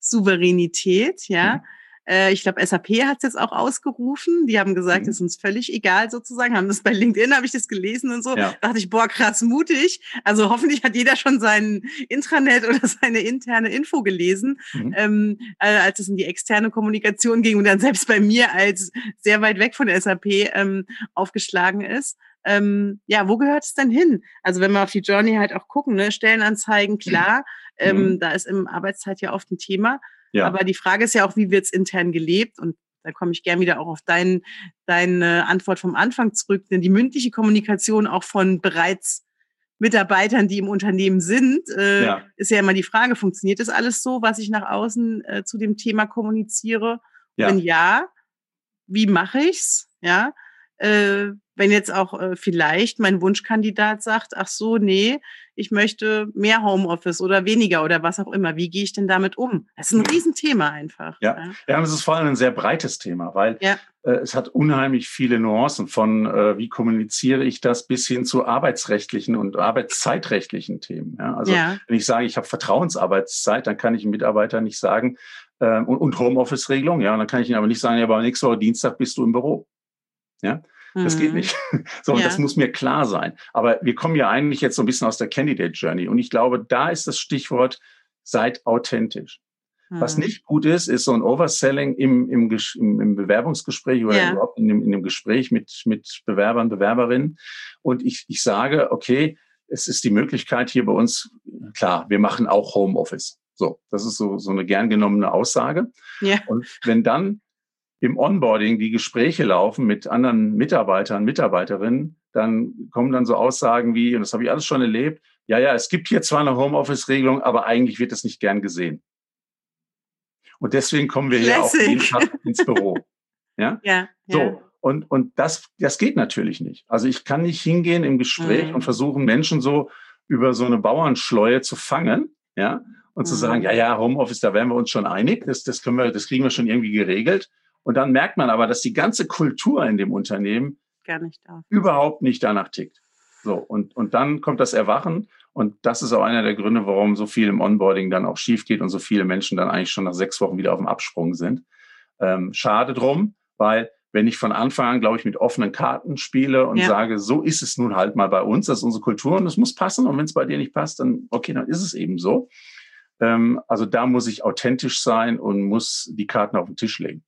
Souveränität, ja. Mhm. Äh, ich glaube, SAP hat es jetzt auch ausgerufen. Die haben gesagt, mhm. ist uns völlig egal sozusagen. Haben das bei LinkedIn, habe ich das gelesen und so. Ja. dachte ich, boah, krass mutig. Also hoffentlich hat jeder schon sein Intranet (laughs) oder seine interne Info gelesen, mhm. ähm, äh, als es in die externe Kommunikation ging und dann selbst bei mir als sehr weit weg von SAP ähm, aufgeschlagen ist. Ähm, ja, wo gehört es denn hin? Also wenn wir auf die Journey halt auch gucken, ne? Stellenanzeigen, klar, ähm, mhm. Da ist im Arbeitszeit ja oft ein Thema. Ja. Aber die Frage ist ja auch, wie wird es intern gelebt? Und da komme ich gern wieder auch auf dein, deine Antwort vom Anfang zurück. Denn die mündliche Kommunikation auch von bereits Mitarbeitern, die im Unternehmen sind, äh, ja. ist ja immer die Frage, funktioniert das alles so, was ich nach außen äh, zu dem Thema kommuniziere? Ja. Wenn ja, wie mache ich's? Ja, äh, wenn jetzt auch äh, vielleicht mein Wunschkandidat sagt, ach so, nee, ich möchte mehr Homeoffice oder weniger oder was auch immer. Wie gehe ich denn damit um? Das ist ein Riesenthema einfach. Ja, ja, ja es ist vor allem ein sehr breites Thema, weil ja. äh, es hat unheimlich viele Nuancen von, äh, wie kommuniziere ich das bis hin zu arbeitsrechtlichen und arbeitszeitrechtlichen Themen. Ja? Also ja. wenn ich sage, ich habe Vertrauensarbeitszeit, dann kann ich einem Mitarbeiter nicht sagen, äh, und, und Homeoffice-Regelung, ja, und dann kann ich ihn aber nicht sagen, ja, aber nächste Woche Dienstag bist du im Büro. Ja, das geht mhm. nicht. (laughs) So, ja. das muss mir klar sein. Aber wir kommen ja eigentlich jetzt so ein bisschen aus der Candidate Journey. Und ich glaube, da ist das Stichwort, seid authentisch. Mhm. Was nicht gut ist, ist so ein Overselling im, im, im, im Bewerbungsgespräch oder ja. überhaupt in dem, in dem Gespräch mit, mit Bewerbern, Bewerberinnen. Und ich, ich sage, okay, es ist die Möglichkeit hier bei uns, klar, wir machen auch Homeoffice. So, das ist so, so eine gern genommene Aussage. Ja. Und wenn dann im Onboarding die Gespräche laufen mit anderen Mitarbeitern, Mitarbeiterinnen, dann kommen dann so Aussagen wie, und das habe ich alles schon erlebt, ja, ja, es gibt hier zwar eine Homeoffice-Regelung, aber eigentlich wird das nicht gern gesehen. Und deswegen kommen wir hier auch jeden Tag ins Büro. (laughs) Ja? ja so. Ja. Und, und das, das geht natürlich nicht. Also ich kann nicht hingehen im Gespräch mhm. und versuchen, Menschen so über so eine Bauernschleue zu fangen, ja, und mhm. zu sagen, ja, ja, Homeoffice, da wären wir uns schon einig, das, das können wir, das kriegen wir schon irgendwie geregelt. Und dann merkt man aber, dass die ganze Kultur in dem Unternehmen Gar nicht überhaupt nicht danach tickt. So, und, und dann kommt das Erwachen. Und das ist auch einer der Gründe, warum so viel im Onboarding dann auch schief geht und so viele Menschen dann eigentlich schon nach sechs Wochen wieder auf dem Absprung sind. Ähm, schade drum, weil wenn ich von Anfang an, glaube ich, mit offenen Karten spiele und ja. sage, so ist es nun halt mal bei uns, das ist unsere Kultur und es muss passen. Und wenn es bei dir nicht passt, dann okay, dann ist es eben so. Ähm, also da muss ich authentisch sein und muss die Karten auf den Tisch legen.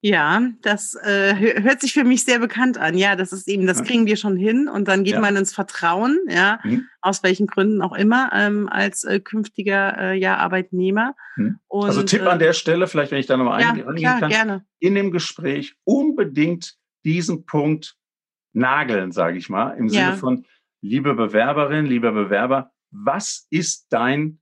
Ja, das äh, hört sich für mich sehr bekannt an. Ja, das ist eben, das kriegen wir schon hin und dann geht ja. man ins Vertrauen, ja, mhm. aus welchen Gründen auch immer, ähm, als äh, künftiger äh, ja, Arbeitnehmer. Mhm. Und, also Tipp an der Stelle, vielleicht wenn ich da nochmal ja, eingehen klar, kann, gerne. in dem Gespräch unbedingt diesen Punkt nageln, sage ich mal, im Sinne von, liebe Bewerberin, lieber Bewerber, was ist dein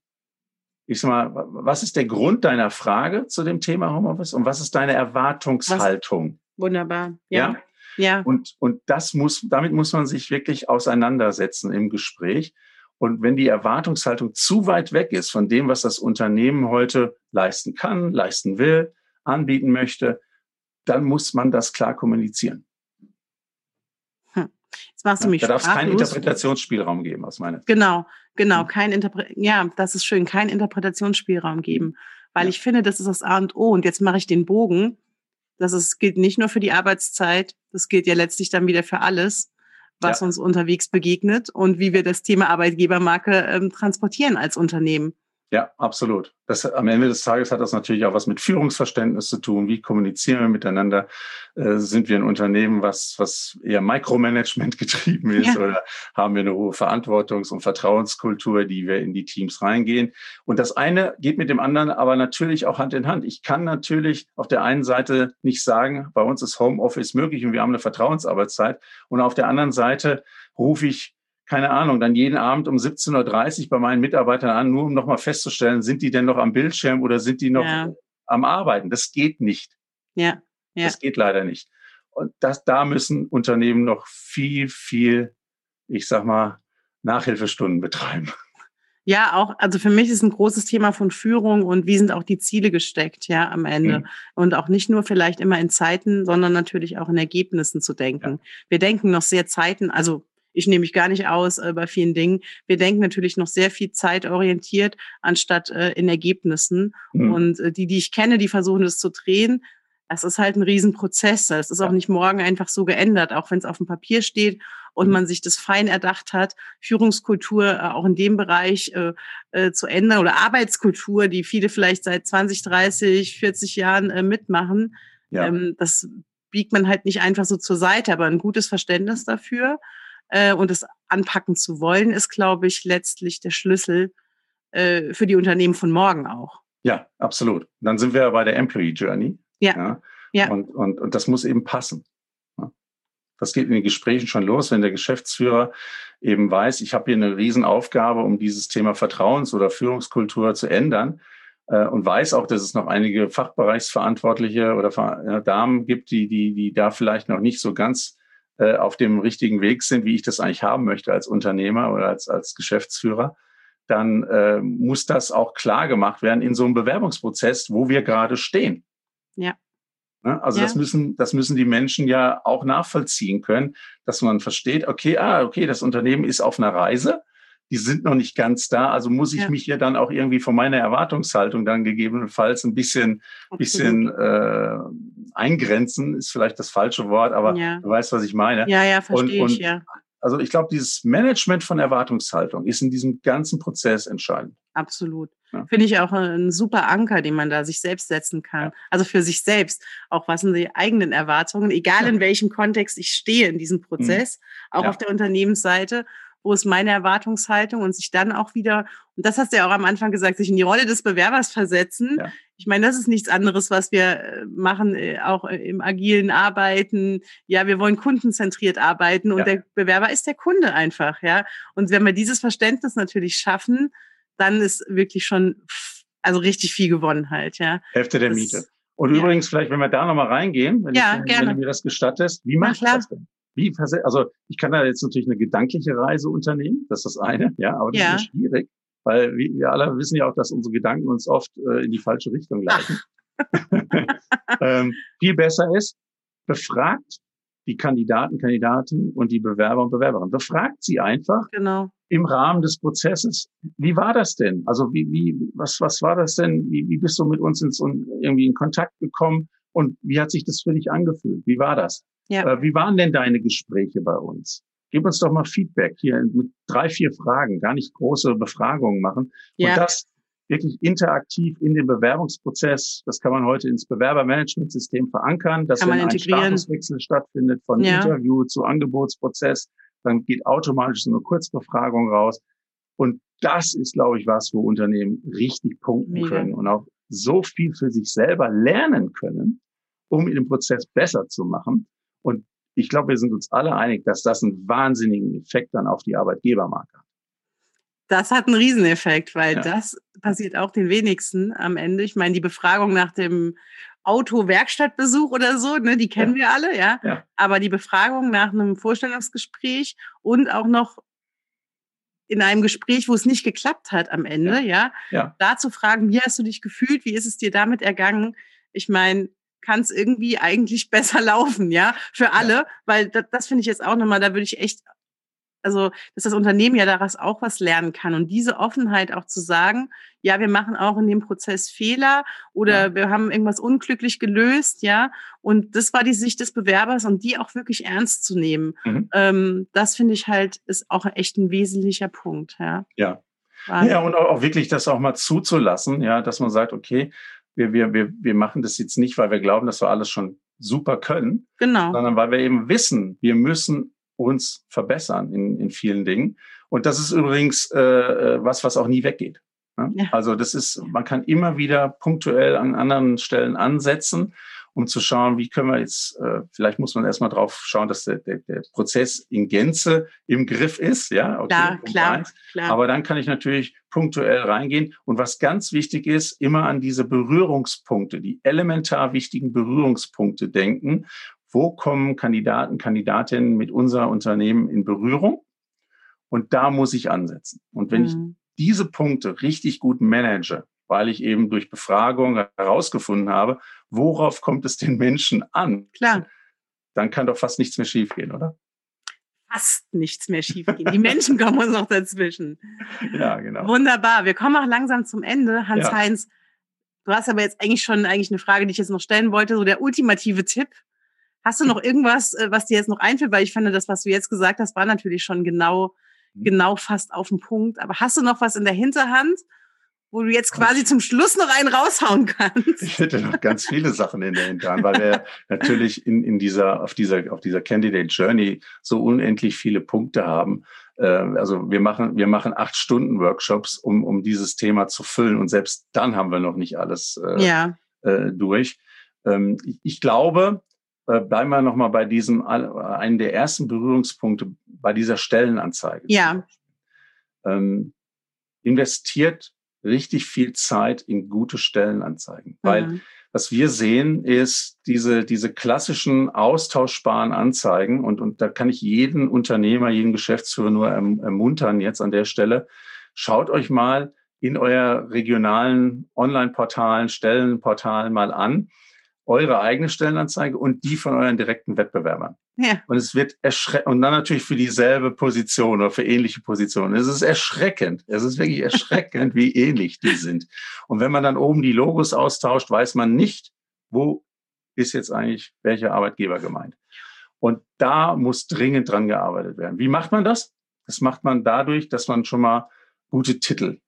ich sag mal, was ist der Grund deiner Frage zu dem Thema Homeoffice und was ist deine Erwartungshaltung? Was? Wunderbar. Ja. ja. Ja. Und, und das muss, damit muss man sich wirklich auseinandersetzen im Gespräch. Und wenn die Erwartungshaltung zu weit weg ist von dem, was das Unternehmen heute leisten kann, leisten will, anbieten möchte, dann muss man das klar kommunizieren. Jetzt machst du mich Da darf es keinen Interpretationsspielraum geben, aus meiner Sicht. Genau, genau, hm. kein Interpre ja, das ist schön, keinen Interpretationsspielraum geben, weil ja. ich finde, das ist das A und O. Und jetzt mache ich den Bogen. Das ist, gilt nicht nur für die Arbeitszeit, das gilt ja letztlich dann wieder für alles, was ja. uns unterwegs begegnet und wie wir das Thema Arbeitgebermarke ähm, transportieren als Unternehmen. Ja, absolut. Das, am Ende des Tages hat das natürlich auch was mit Führungsverständnis zu tun. Wie kommunizieren wir miteinander? Äh, sind wir ein Unternehmen, was, was eher Micromanagement (laughs) getrieben ist ja. oder haben wir eine hohe Verantwortungs- und Vertrauenskultur, die wir in die Teams reingehen? Und das eine geht mit dem anderen aber natürlich auch Hand in Hand. Ich kann natürlich auf der einen Seite nicht sagen, bei uns ist Homeoffice möglich und wir haben eine Vertrauensarbeitszeit. Und auf der anderen Seite rufe ich keine Ahnung, dann jeden Abend um 17.30 Uhr bei meinen Mitarbeitern an, nur um nochmal festzustellen, sind die denn noch am Bildschirm oder sind die noch ja. am Arbeiten? Das geht nicht. Ja. ja. Das geht leider nicht. Und das, da müssen Unternehmen noch viel, viel, ich sag mal, Nachhilfestunden betreiben. Ja, auch, also für mich ist ein großes Thema von Führung und wie sind auch die Ziele gesteckt, ja, am Ende. Mhm. Und auch nicht nur vielleicht immer in Zeiten, sondern natürlich auch in Ergebnissen zu denken. Ja. Wir denken noch sehr Zeiten, also ich nehme mich gar nicht aus äh, bei vielen Dingen. Wir denken natürlich noch sehr viel zeitorientiert, anstatt äh, in Ergebnissen. Mhm. Und äh, die, die ich kenne, die versuchen es zu drehen. Das ist halt ein Riesenprozess. Es ist auch nicht morgen einfach so geändert, auch wenn es auf dem Papier steht und mhm. man sich das fein erdacht hat, Führungskultur äh, auch in dem Bereich äh, äh, zu ändern oder Arbeitskultur, die viele vielleicht seit 20, 30, 40 Jahren äh, mitmachen. Ja. Ähm, das biegt man halt nicht einfach so zur Seite, aber ein gutes Verständnis dafür äh, und es anpacken zu wollen, ist, glaube ich, letztlich der Schlüssel äh, für die Unternehmen von morgen auch. Ja, absolut. Dann sind wir bei der Employee Journey. Ja. ja. ja. Und, und, und das muss eben passen. Das geht in den Gesprächen schon los, wenn der Geschäftsführer eben weiß, ich habe hier eine Riesenaufgabe, um dieses Thema Vertrauens- oder Führungskultur zu ändern äh, und weiß auch, dass es noch einige Fachbereichsverantwortliche oder Damen gibt, die, die, die da vielleicht noch nicht so ganz äh, auf dem richtigen Weg sind, wie ich das eigentlich haben möchte als Unternehmer oder als, als Geschäftsführer, dann äh, muss das auch klar gemacht werden in so einem Bewerbungsprozess, wo wir gerade stehen. Ja. Ne? Also ja. das müssen, das müssen die Menschen ja auch nachvollziehen können, dass man versteht, okay, ah, okay, das Unternehmen ist auf einer Reise die sind noch nicht ganz da. Also muss ich ja. mich ja dann auch irgendwie von meiner Erwartungshaltung dann gegebenenfalls ein bisschen, bisschen äh, eingrenzen, ist vielleicht das falsche Wort, aber ja. du weißt, was ich meine. Ja, ja, verstehe und, und, ich, ja. Also ich glaube, dieses Management von Erwartungshaltung ist in diesem ganzen Prozess entscheidend. Absolut. Ja. Finde ich auch ein super Anker, den man da sich selbst setzen kann. Ja. Also für sich selbst. Auch was sind die eigenen Erwartungen, egal ja. in welchem Kontext ich stehe in diesem Prozess, mhm. auch auf der Unternehmensseite wo ist meine Erwartungshaltung und sich dann auch wieder, und das hast du ja auch am Anfang gesagt, sich in die Rolle des Bewerbers versetzen. Ja. Ich meine, das ist nichts anderes, was wir äh, machen, äh, auch äh, im agilen Arbeiten. Ja, wir wollen kundenzentriert arbeiten und ja. der Bewerber ist der Kunde einfach, ja. Und wenn wir dieses Verständnis natürlich schaffen, dann ist wirklich schon, also richtig viel gewonnen halt, ja. Hälfte der das, Miete. Und ja. übrigens, vielleicht, wenn wir da nochmal reingehen, wenn, ja, ich, wenn du mir das gestattest, wie machst du das denn? Wie, also ich kann da jetzt natürlich eine gedankliche Reise unternehmen, das ist das eine, ja, aber das ja. ist schwierig, weil wir alle wissen ja auch, dass unsere Gedanken uns oft äh, in die falsche Richtung leiten. (laughs) (laughs) ähm, viel besser ist, befragt die Kandidaten, Kandidaten und die Bewerber und Bewerberinnen. Befragt sie einfach genau. im Rahmen des Prozesses. Wie war das denn? Also wie, wie, was, was war das denn? Wie, wie bist du mit uns ins, irgendwie in Kontakt gekommen? Und wie hat sich das für dich angefühlt? Wie war das? Ja. Äh, wie waren denn deine Gespräche bei uns? Gib uns doch mal Feedback hier mit drei, vier Fragen, gar nicht große Befragungen machen. Ja. Und das wirklich interaktiv in den Bewerbungsprozess. Das kann man heute ins Bewerbermanagementsystem verankern, dass wenn ein Statuswechsel stattfindet von ja. Interview zu Angebotsprozess, dann geht automatisch so eine Kurzbefragung raus. Und das ist, glaube ich, was, wo Unternehmen richtig punkten Mega. können und auch so viel für sich selber lernen können, um den Prozess besser zu machen. Und ich glaube, wir sind uns alle einig, dass das einen wahnsinnigen Effekt dann auf die Arbeitgebermarke hat. Das hat einen Rieseneffekt, weil ja. das passiert auch den wenigsten am Ende. Ich meine, die Befragung nach dem Auto-Werkstattbesuch oder so, ne, die kennen ja. wir alle, ja? ja. Aber die Befragung nach einem Vorstellungsgespräch und auch noch in einem Gespräch, wo es nicht geklappt hat am Ende, ja, ja, da zu fragen, wie hast du dich gefühlt, wie ist es dir damit ergangen? Ich meine, kann es irgendwie eigentlich (laughs) besser laufen, ja, für alle, ja. weil das, das finde ich jetzt auch nochmal, da würde ich echt also dass das Unternehmen ja daraus auch was lernen kann. Und diese Offenheit auch zu sagen, ja, wir machen auch in dem Prozess Fehler oder ja. wir haben irgendwas unglücklich gelöst, ja. Und das war die Sicht des Bewerbers und die auch wirklich ernst zu nehmen. Mhm. Ähm, das finde ich halt, ist auch echt ein wesentlicher Punkt, ja. Ja. Ja, und auch, auch wirklich das auch mal zuzulassen, ja, dass man sagt, okay, wir, wir, wir, wir machen das jetzt nicht, weil wir glauben, dass wir alles schon super können, genau. sondern weil wir eben wissen, wir müssen uns verbessern in, in vielen Dingen. Und das ist übrigens äh, äh, was, was auch nie weggeht. Ne? Ja. Also das ist, man kann immer wieder punktuell an anderen Stellen ansetzen, um zu schauen, wie können wir jetzt, äh, vielleicht muss man erstmal drauf schauen, dass der, der, der Prozess in Gänze im Griff ist, ja, okay, klar, klar, klar. Aber dann kann ich natürlich punktuell reingehen. Und was ganz wichtig ist, immer an diese Berührungspunkte, die elementar wichtigen Berührungspunkte denken wo kommen Kandidaten, Kandidatinnen mit unser Unternehmen in Berührung? Und da muss ich ansetzen. Und wenn mhm. ich diese Punkte richtig gut manage, weil ich eben durch Befragung herausgefunden habe, worauf kommt es den Menschen an? Klar. Dann kann doch fast nichts mehr schiefgehen, oder? Fast nichts mehr schiefgehen. Die Menschen (laughs) kommen uns noch dazwischen. Ja, genau. Wunderbar. Wir kommen auch langsam zum Ende. Hans-Heinz, ja. du hast aber jetzt eigentlich schon eigentlich eine Frage, die ich jetzt noch stellen wollte. So der ultimative Tipp Hast du noch irgendwas, äh, was dir jetzt noch einfällt? Weil ich finde, das, was du jetzt gesagt hast, war natürlich schon genau, mhm. genau fast auf den Punkt. Aber hast du noch was in der Hinterhand, wo du jetzt quasi zum Schluss noch einen raushauen kannst? Ich hätte noch ganz viele Sachen in der Hinterhand, weil wir natürlich in, in dieser, auf dieser, auf dieser Candidate Journey so unendlich viele Punkte haben. Äh, also wir machen, wir machen acht Stunden Workshops, um, um dieses Thema zu füllen. Und selbst dann haben wir noch nicht alles äh, ja. äh, durch. Ähm, ich glaube, äh, bleiben wir nochmal bei diesem, einen der ersten Berührungspunkte bei dieser Stellenanzeige. Ja. Ähm, investiert richtig viel Zeit in gute Stellenanzeigen. Mhm. Weil was wir sehen, ist diese, diese klassischen austauschbaren Anzeigen und, und da kann ich jeden Unternehmer, jeden Geschäftsführer nur erm-, ermuntern jetzt an der Stelle. Schaut euch mal in euer regionalen Online-Portalen, Stellenportalen mal an eure eigene Stellenanzeige und die von euren direkten Wettbewerbern. Ja. Und es wird erschreckend, und dann natürlich für dieselbe Position oder für ähnliche Positionen. Es ist erschreckend. Es ist wirklich (laughs) erschreckend, wie ähnlich die sind. Und wenn man dann oben die Logos austauscht, weiß man nicht, wo ist jetzt eigentlich welcher Arbeitgeber gemeint. Und da muss dringend dran gearbeitet werden. Wie macht man das? Das macht man dadurch, dass man schon mal gute Titel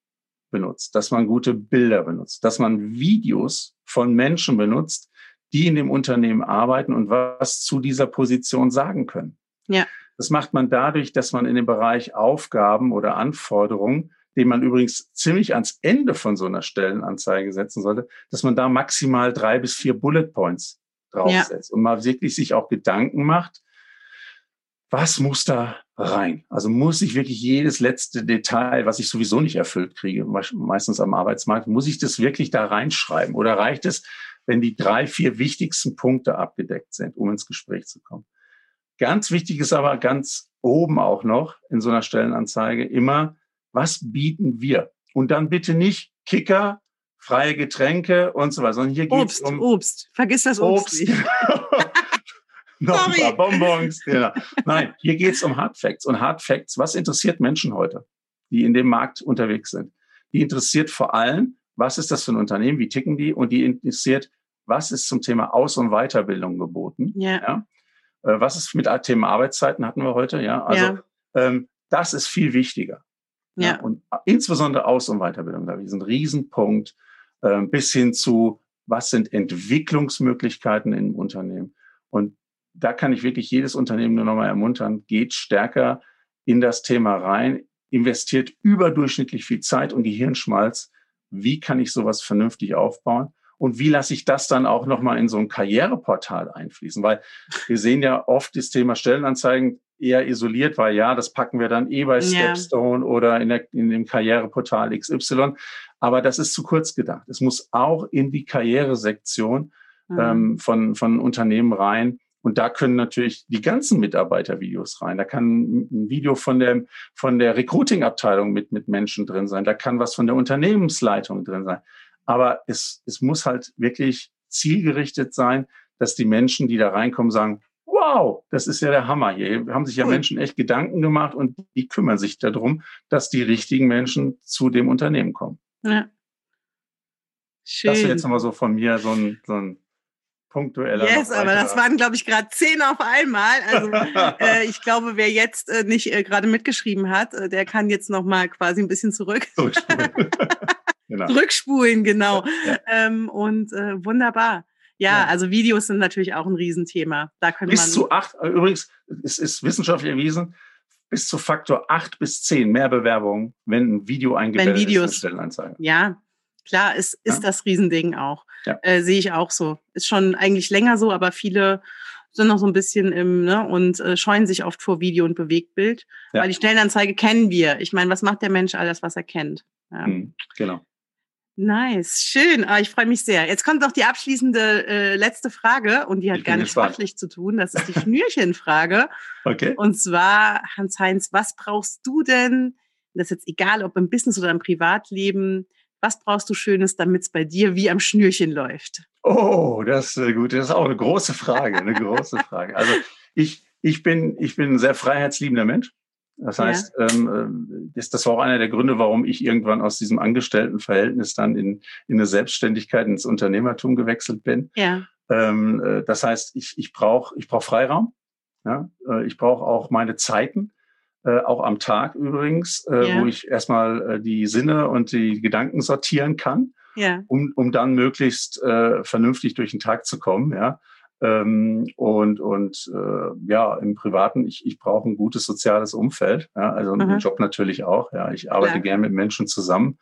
benutzt, dass man gute Bilder benutzt, dass man Videos von Menschen benutzt, die in dem Unternehmen arbeiten und was zu dieser Position sagen können. Ja. Das macht man dadurch, dass man in dem Bereich Aufgaben oder Anforderungen, den man übrigens ziemlich ans Ende von so einer Stellenanzeige setzen sollte, dass man da maximal drei bis vier Bullet Points draufsetzt ja. und mal wirklich sich auch Gedanken macht, was muss da rein? Also muss ich wirklich jedes letzte Detail, was ich sowieso nicht erfüllt kriege, meistens am Arbeitsmarkt, muss ich das wirklich da reinschreiben? Oder reicht es, wenn die drei, vier wichtigsten Punkte abgedeckt sind, um ins Gespräch zu kommen. Ganz wichtig ist aber ganz oben auch noch in so einer Stellenanzeige immer, was bieten wir? Und dann bitte nicht Kicker, freie Getränke und so weiter, sondern hier geht es um Obst. Vergiss das Obst, Obst. (laughs) noch Sorry. ein paar Bonbons. Genau. Nein, hier geht es um Hard Facts. Und Hard Facts, was interessiert Menschen heute, die in dem Markt unterwegs sind? Die interessiert vor allem, was ist das für ein Unternehmen, wie ticken die? Und die interessiert, was ist zum Thema Aus- und Weiterbildung geboten. Ja. ja? Äh, was ist mit Thema Arbeitszeiten hatten wir heute, ja. Also ja. Ähm, das ist viel wichtiger. Ja. ja. Und insbesondere Aus- und Weiterbildung, da ist ein Riesenpunkt, äh, bis hin zu, was sind Entwicklungsmöglichkeiten im Unternehmen. Und da kann ich wirklich jedes Unternehmen nur nochmal ermuntern, geht stärker in das Thema rein, investiert überdurchschnittlich viel Zeit und Gehirnschmalz. Wie kann ich sowas vernünftig aufbauen? Und wie lasse ich das dann auch nochmal in so ein Karriereportal einfließen? Weil wir sehen ja oft das Thema Stellenanzeigen eher isoliert, weil ja, das packen wir dann eh bei Stepstone ja. oder in, der, in dem Karriereportal XY. Aber das ist zu kurz gedacht. Es muss auch in die Karrieresektion mhm. ähm, von, von Unternehmen rein. Und da können natürlich die ganzen Mitarbeitervideos rein. Da kann ein Video von der, von der Recruiting-Abteilung mit, mit Menschen drin sein. Da kann was von der Unternehmensleitung drin sein. Aber es, es muss halt wirklich zielgerichtet sein, dass die Menschen, die da reinkommen, sagen, wow, das ist ja der Hammer hier. Haben sich ja. Menschen echt Gedanken gemacht und die kümmern sich darum, dass die richtigen Menschen zu dem Unternehmen kommen. Ja. Schön. Das ist jetzt nochmal so von mir so ein, so ein punktueller. Yes, aber das waren, glaube ich, gerade zehn auf einmal. Also (laughs) äh, ich glaube, wer jetzt äh, nicht äh, gerade mitgeschrieben hat, äh, der kann jetzt nochmal quasi ein bisschen zurück. (laughs) Genau. Zurückspulen, genau. Ja. Ähm, und äh, wunderbar. Ja, ja, also Videos sind natürlich auch ein Riesenthema. Da könnte bis man zu acht, äh, übrigens, es ist wissenschaftlich erwiesen, bis zu Faktor acht bis zehn mehr Bewerbungen, wenn ein Video eingebettet wenn Videos, ist in Stellenanzeige. Ja, klar, ist, ist ja? das Riesending auch. Ja. Äh, Sehe ich auch so. Ist schon eigentlich länger so, aber viele sind noch so ein bisschen im, ne, und äh, scheuen sich oft vor Video und Bewegtbild. Ja. Weil die Stellenanzeige kennen wir. Ich meine, was macht der Mensch alles, was er kennt? Ja. Mhm, genau. Nice, schön. Ah, ich freue mich sehr. Jetzt kommt noch die abschließende äh, letzte Frage und die hat gar nichts fachlich zu tun. Das ist die Schnürchenfrage. (laughs) okay. Und zwar, Hans-Heinz, was brauchst du denn? Das ist jetzt egal, ob im Business oder im Privatleben. Was brauchst du Schönes, damit es bei dir wie am Schnürchen läuft? Oh, das ist gut. Das ist auch eine große Frage. Eine (laughs) große Frage. Also ich, ich bin, ich bin ein sehr freiheitsliebender Mensch. Das heißt, ja. ähm, das, das war auch einer der Gründe, warum ich irgendwann aus diesem Angestelltenverhältnis dann in, in eine Selbstständigkeit, ins Unternehmertum gewechselt bin. Ja. Ähm, äh, das heißt, ich, ich brauche ich brauch Freiraum. Ja? Äh, ich brauche auch meine Zeiten, äh, auch am Tag übrigens, äh, ja. wo ich erstmal äh, die Sinne und die Gedanken sortieren kann, ja. um, um dann möglichst äh, vernünftig durch den Tag zu kommen. Ja? Ähm, und und äh, ja, im Privaten, ich, ich brauche ein gutes soziales Umfeld, ja, also mhm. im Job natürlich auch. Ja, ich arbeite ja. gerne mit Menschen zusammen.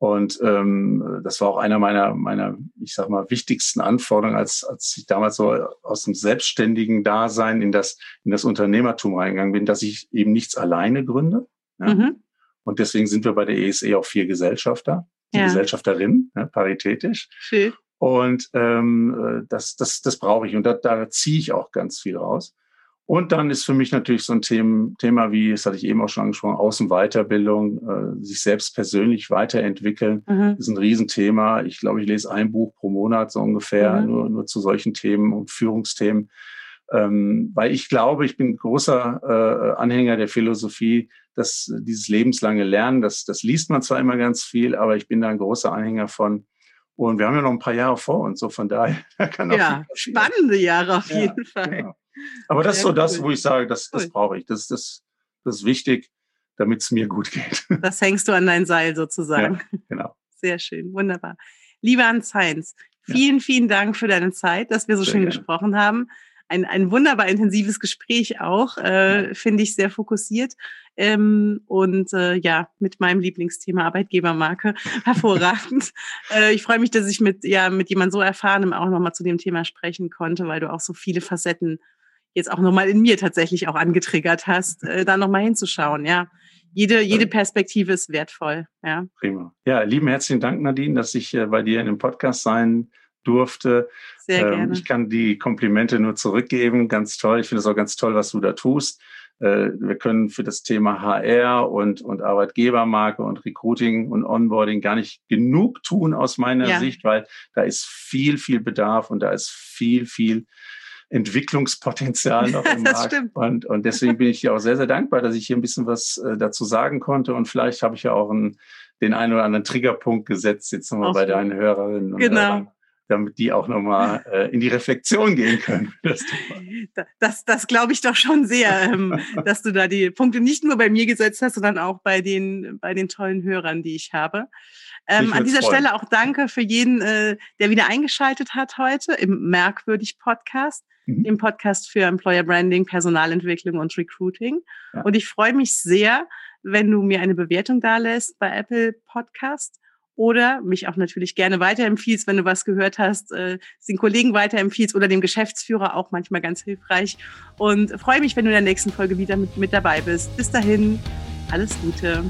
Und ähm, das war auch einer meiner, meiner, ich sag mal, wichtigsten Anforderungen, als, als ich damals so aus dem selbstständigen Dasein in das, in das Unternehmertum reingegangen bin, dass ich eben nichts alleine gründe. Ja? Mhm. Und deswegen sind wir bei der ESE auch vier Gesellschafter, ja. Gesellschafterinnen, ja, paritätisch. Schön. Und ähm, das, das, das brauche ich und da, da ziehe ich auch ganz viel raus. Und dann ist für mich natürlich so ein Thema, Thema wie, das hatte ich eben auch schon angesprochen, Außenweiterbildung, äh, sich selbst persönlich weiterentwickeln, mhm. ist ein Riesenthema. Ich glaube, ich lese ein Buch pro Monat so ungefähr, mhm. nur, nur zu solchen Themen und Führungsthemen. Ähm, weil ich glaube, ich bin großer äh, Anhänger der Philosophie, dass dieses lebenslange Lernen, das, das liest man zwar immer ganz viel, aber ich bin da ein großer Anhänger von, und wir haben ja noch ein paar Jahre vor uns, so von daher (laughs) kann Ja, spannende Jahre auf ja, jeden Fall. Genau. Aber das ist so das, wo ich sage, das, das cool. brauche ich. Das, das, das ist wichtig, damit es mir gut geht. (laughs) Das hängst du an dein Seil sozusagen. Ja, genau. Sehr schön, wunderbar. Lieber Hans Heinz, vielen, ja. vielen Dank für deine Zeit, dass wir so Sehr schön gerne. gesprochen haben ein, ein wunderbar intensives Gespräch auch, äh, finde ich sehr fokussiert. Ähm, und äh, ja, mit meinem Lieblingsthema Arbeitgebermarke (laughs) hervorragend. äh, ich freue mich, dass ich mit, ja, mit jemand so erfahrenem auch nochmal zu dem Thema sprechen konnte, weil du auch so viele Facetten jetzt auch nochmal in mir tatsächlich auch angetriggert hast, äh, da nochmal hinzuschauen, ja. Jede, jede Perspektive ist wertvoll, ja. Prima. Ja, lieben herzlichen Dank, Nadine, dass ich äh, bei dir in dem Podcast sein durfte. Sehr ähm, gerne. Ich kann die Komplimente nur zurückgeben. Ganz toll. Ich finde es auch ganz toll, was du da tust. Äh, wir können für das Thema HR und, und Arbeitgebermarke und Recruiting und Onboarding gar nicht genug tun aus meiner ja. Sicht, weil da ist viel, viel Bedarf und da ist viel, viel Entwicklungspotenzial noch (laughs) im Markt. Stimmt. Und, und deswegen bin ich dir auch sehr, sehr dankbar, dass ich hier ein bisschen was äh, dazu sagen konnte. Und vielleicht habe ich ja auch einen, den einen oder anderen Triggerpunkt gesetzt, jetzt nochmal bei deinen Hörerinnen und genau. Hörern damit die auch nochmal äh, in die Reflexion gehen können. (laughs) Das, das, das glaube ich doch schon sehr, ähm, (laughs) dass du da die Punkte nicht nur bei mir gesetzt hast, sondern auch bei den, bei den tollen Hörern, die ich habe. Ähm, an dieser freuen. Stelle auch danke für jeden, äh, der wieder eingeschaltet hat heute im Merkwürdig Podcast, mhm. dem Podcast für Employer Branding, Personalentwicklung und Recruiting. Ja. Und ich freue mich sehr, wenn du mir eine Bewertung da lässt bei Apple Podcast oder mich auch natürlich gerne weiterempfiehlst, wenn du was gehört hast, äh, den Kollegen weiterempfiehlst oder dem Geschäftsführer auch manchmal ganz hilfreich. Und freue mich, wenn du in der nächsten Folge wieder mit, mit dabei bist. Bis dahin, alles Gute.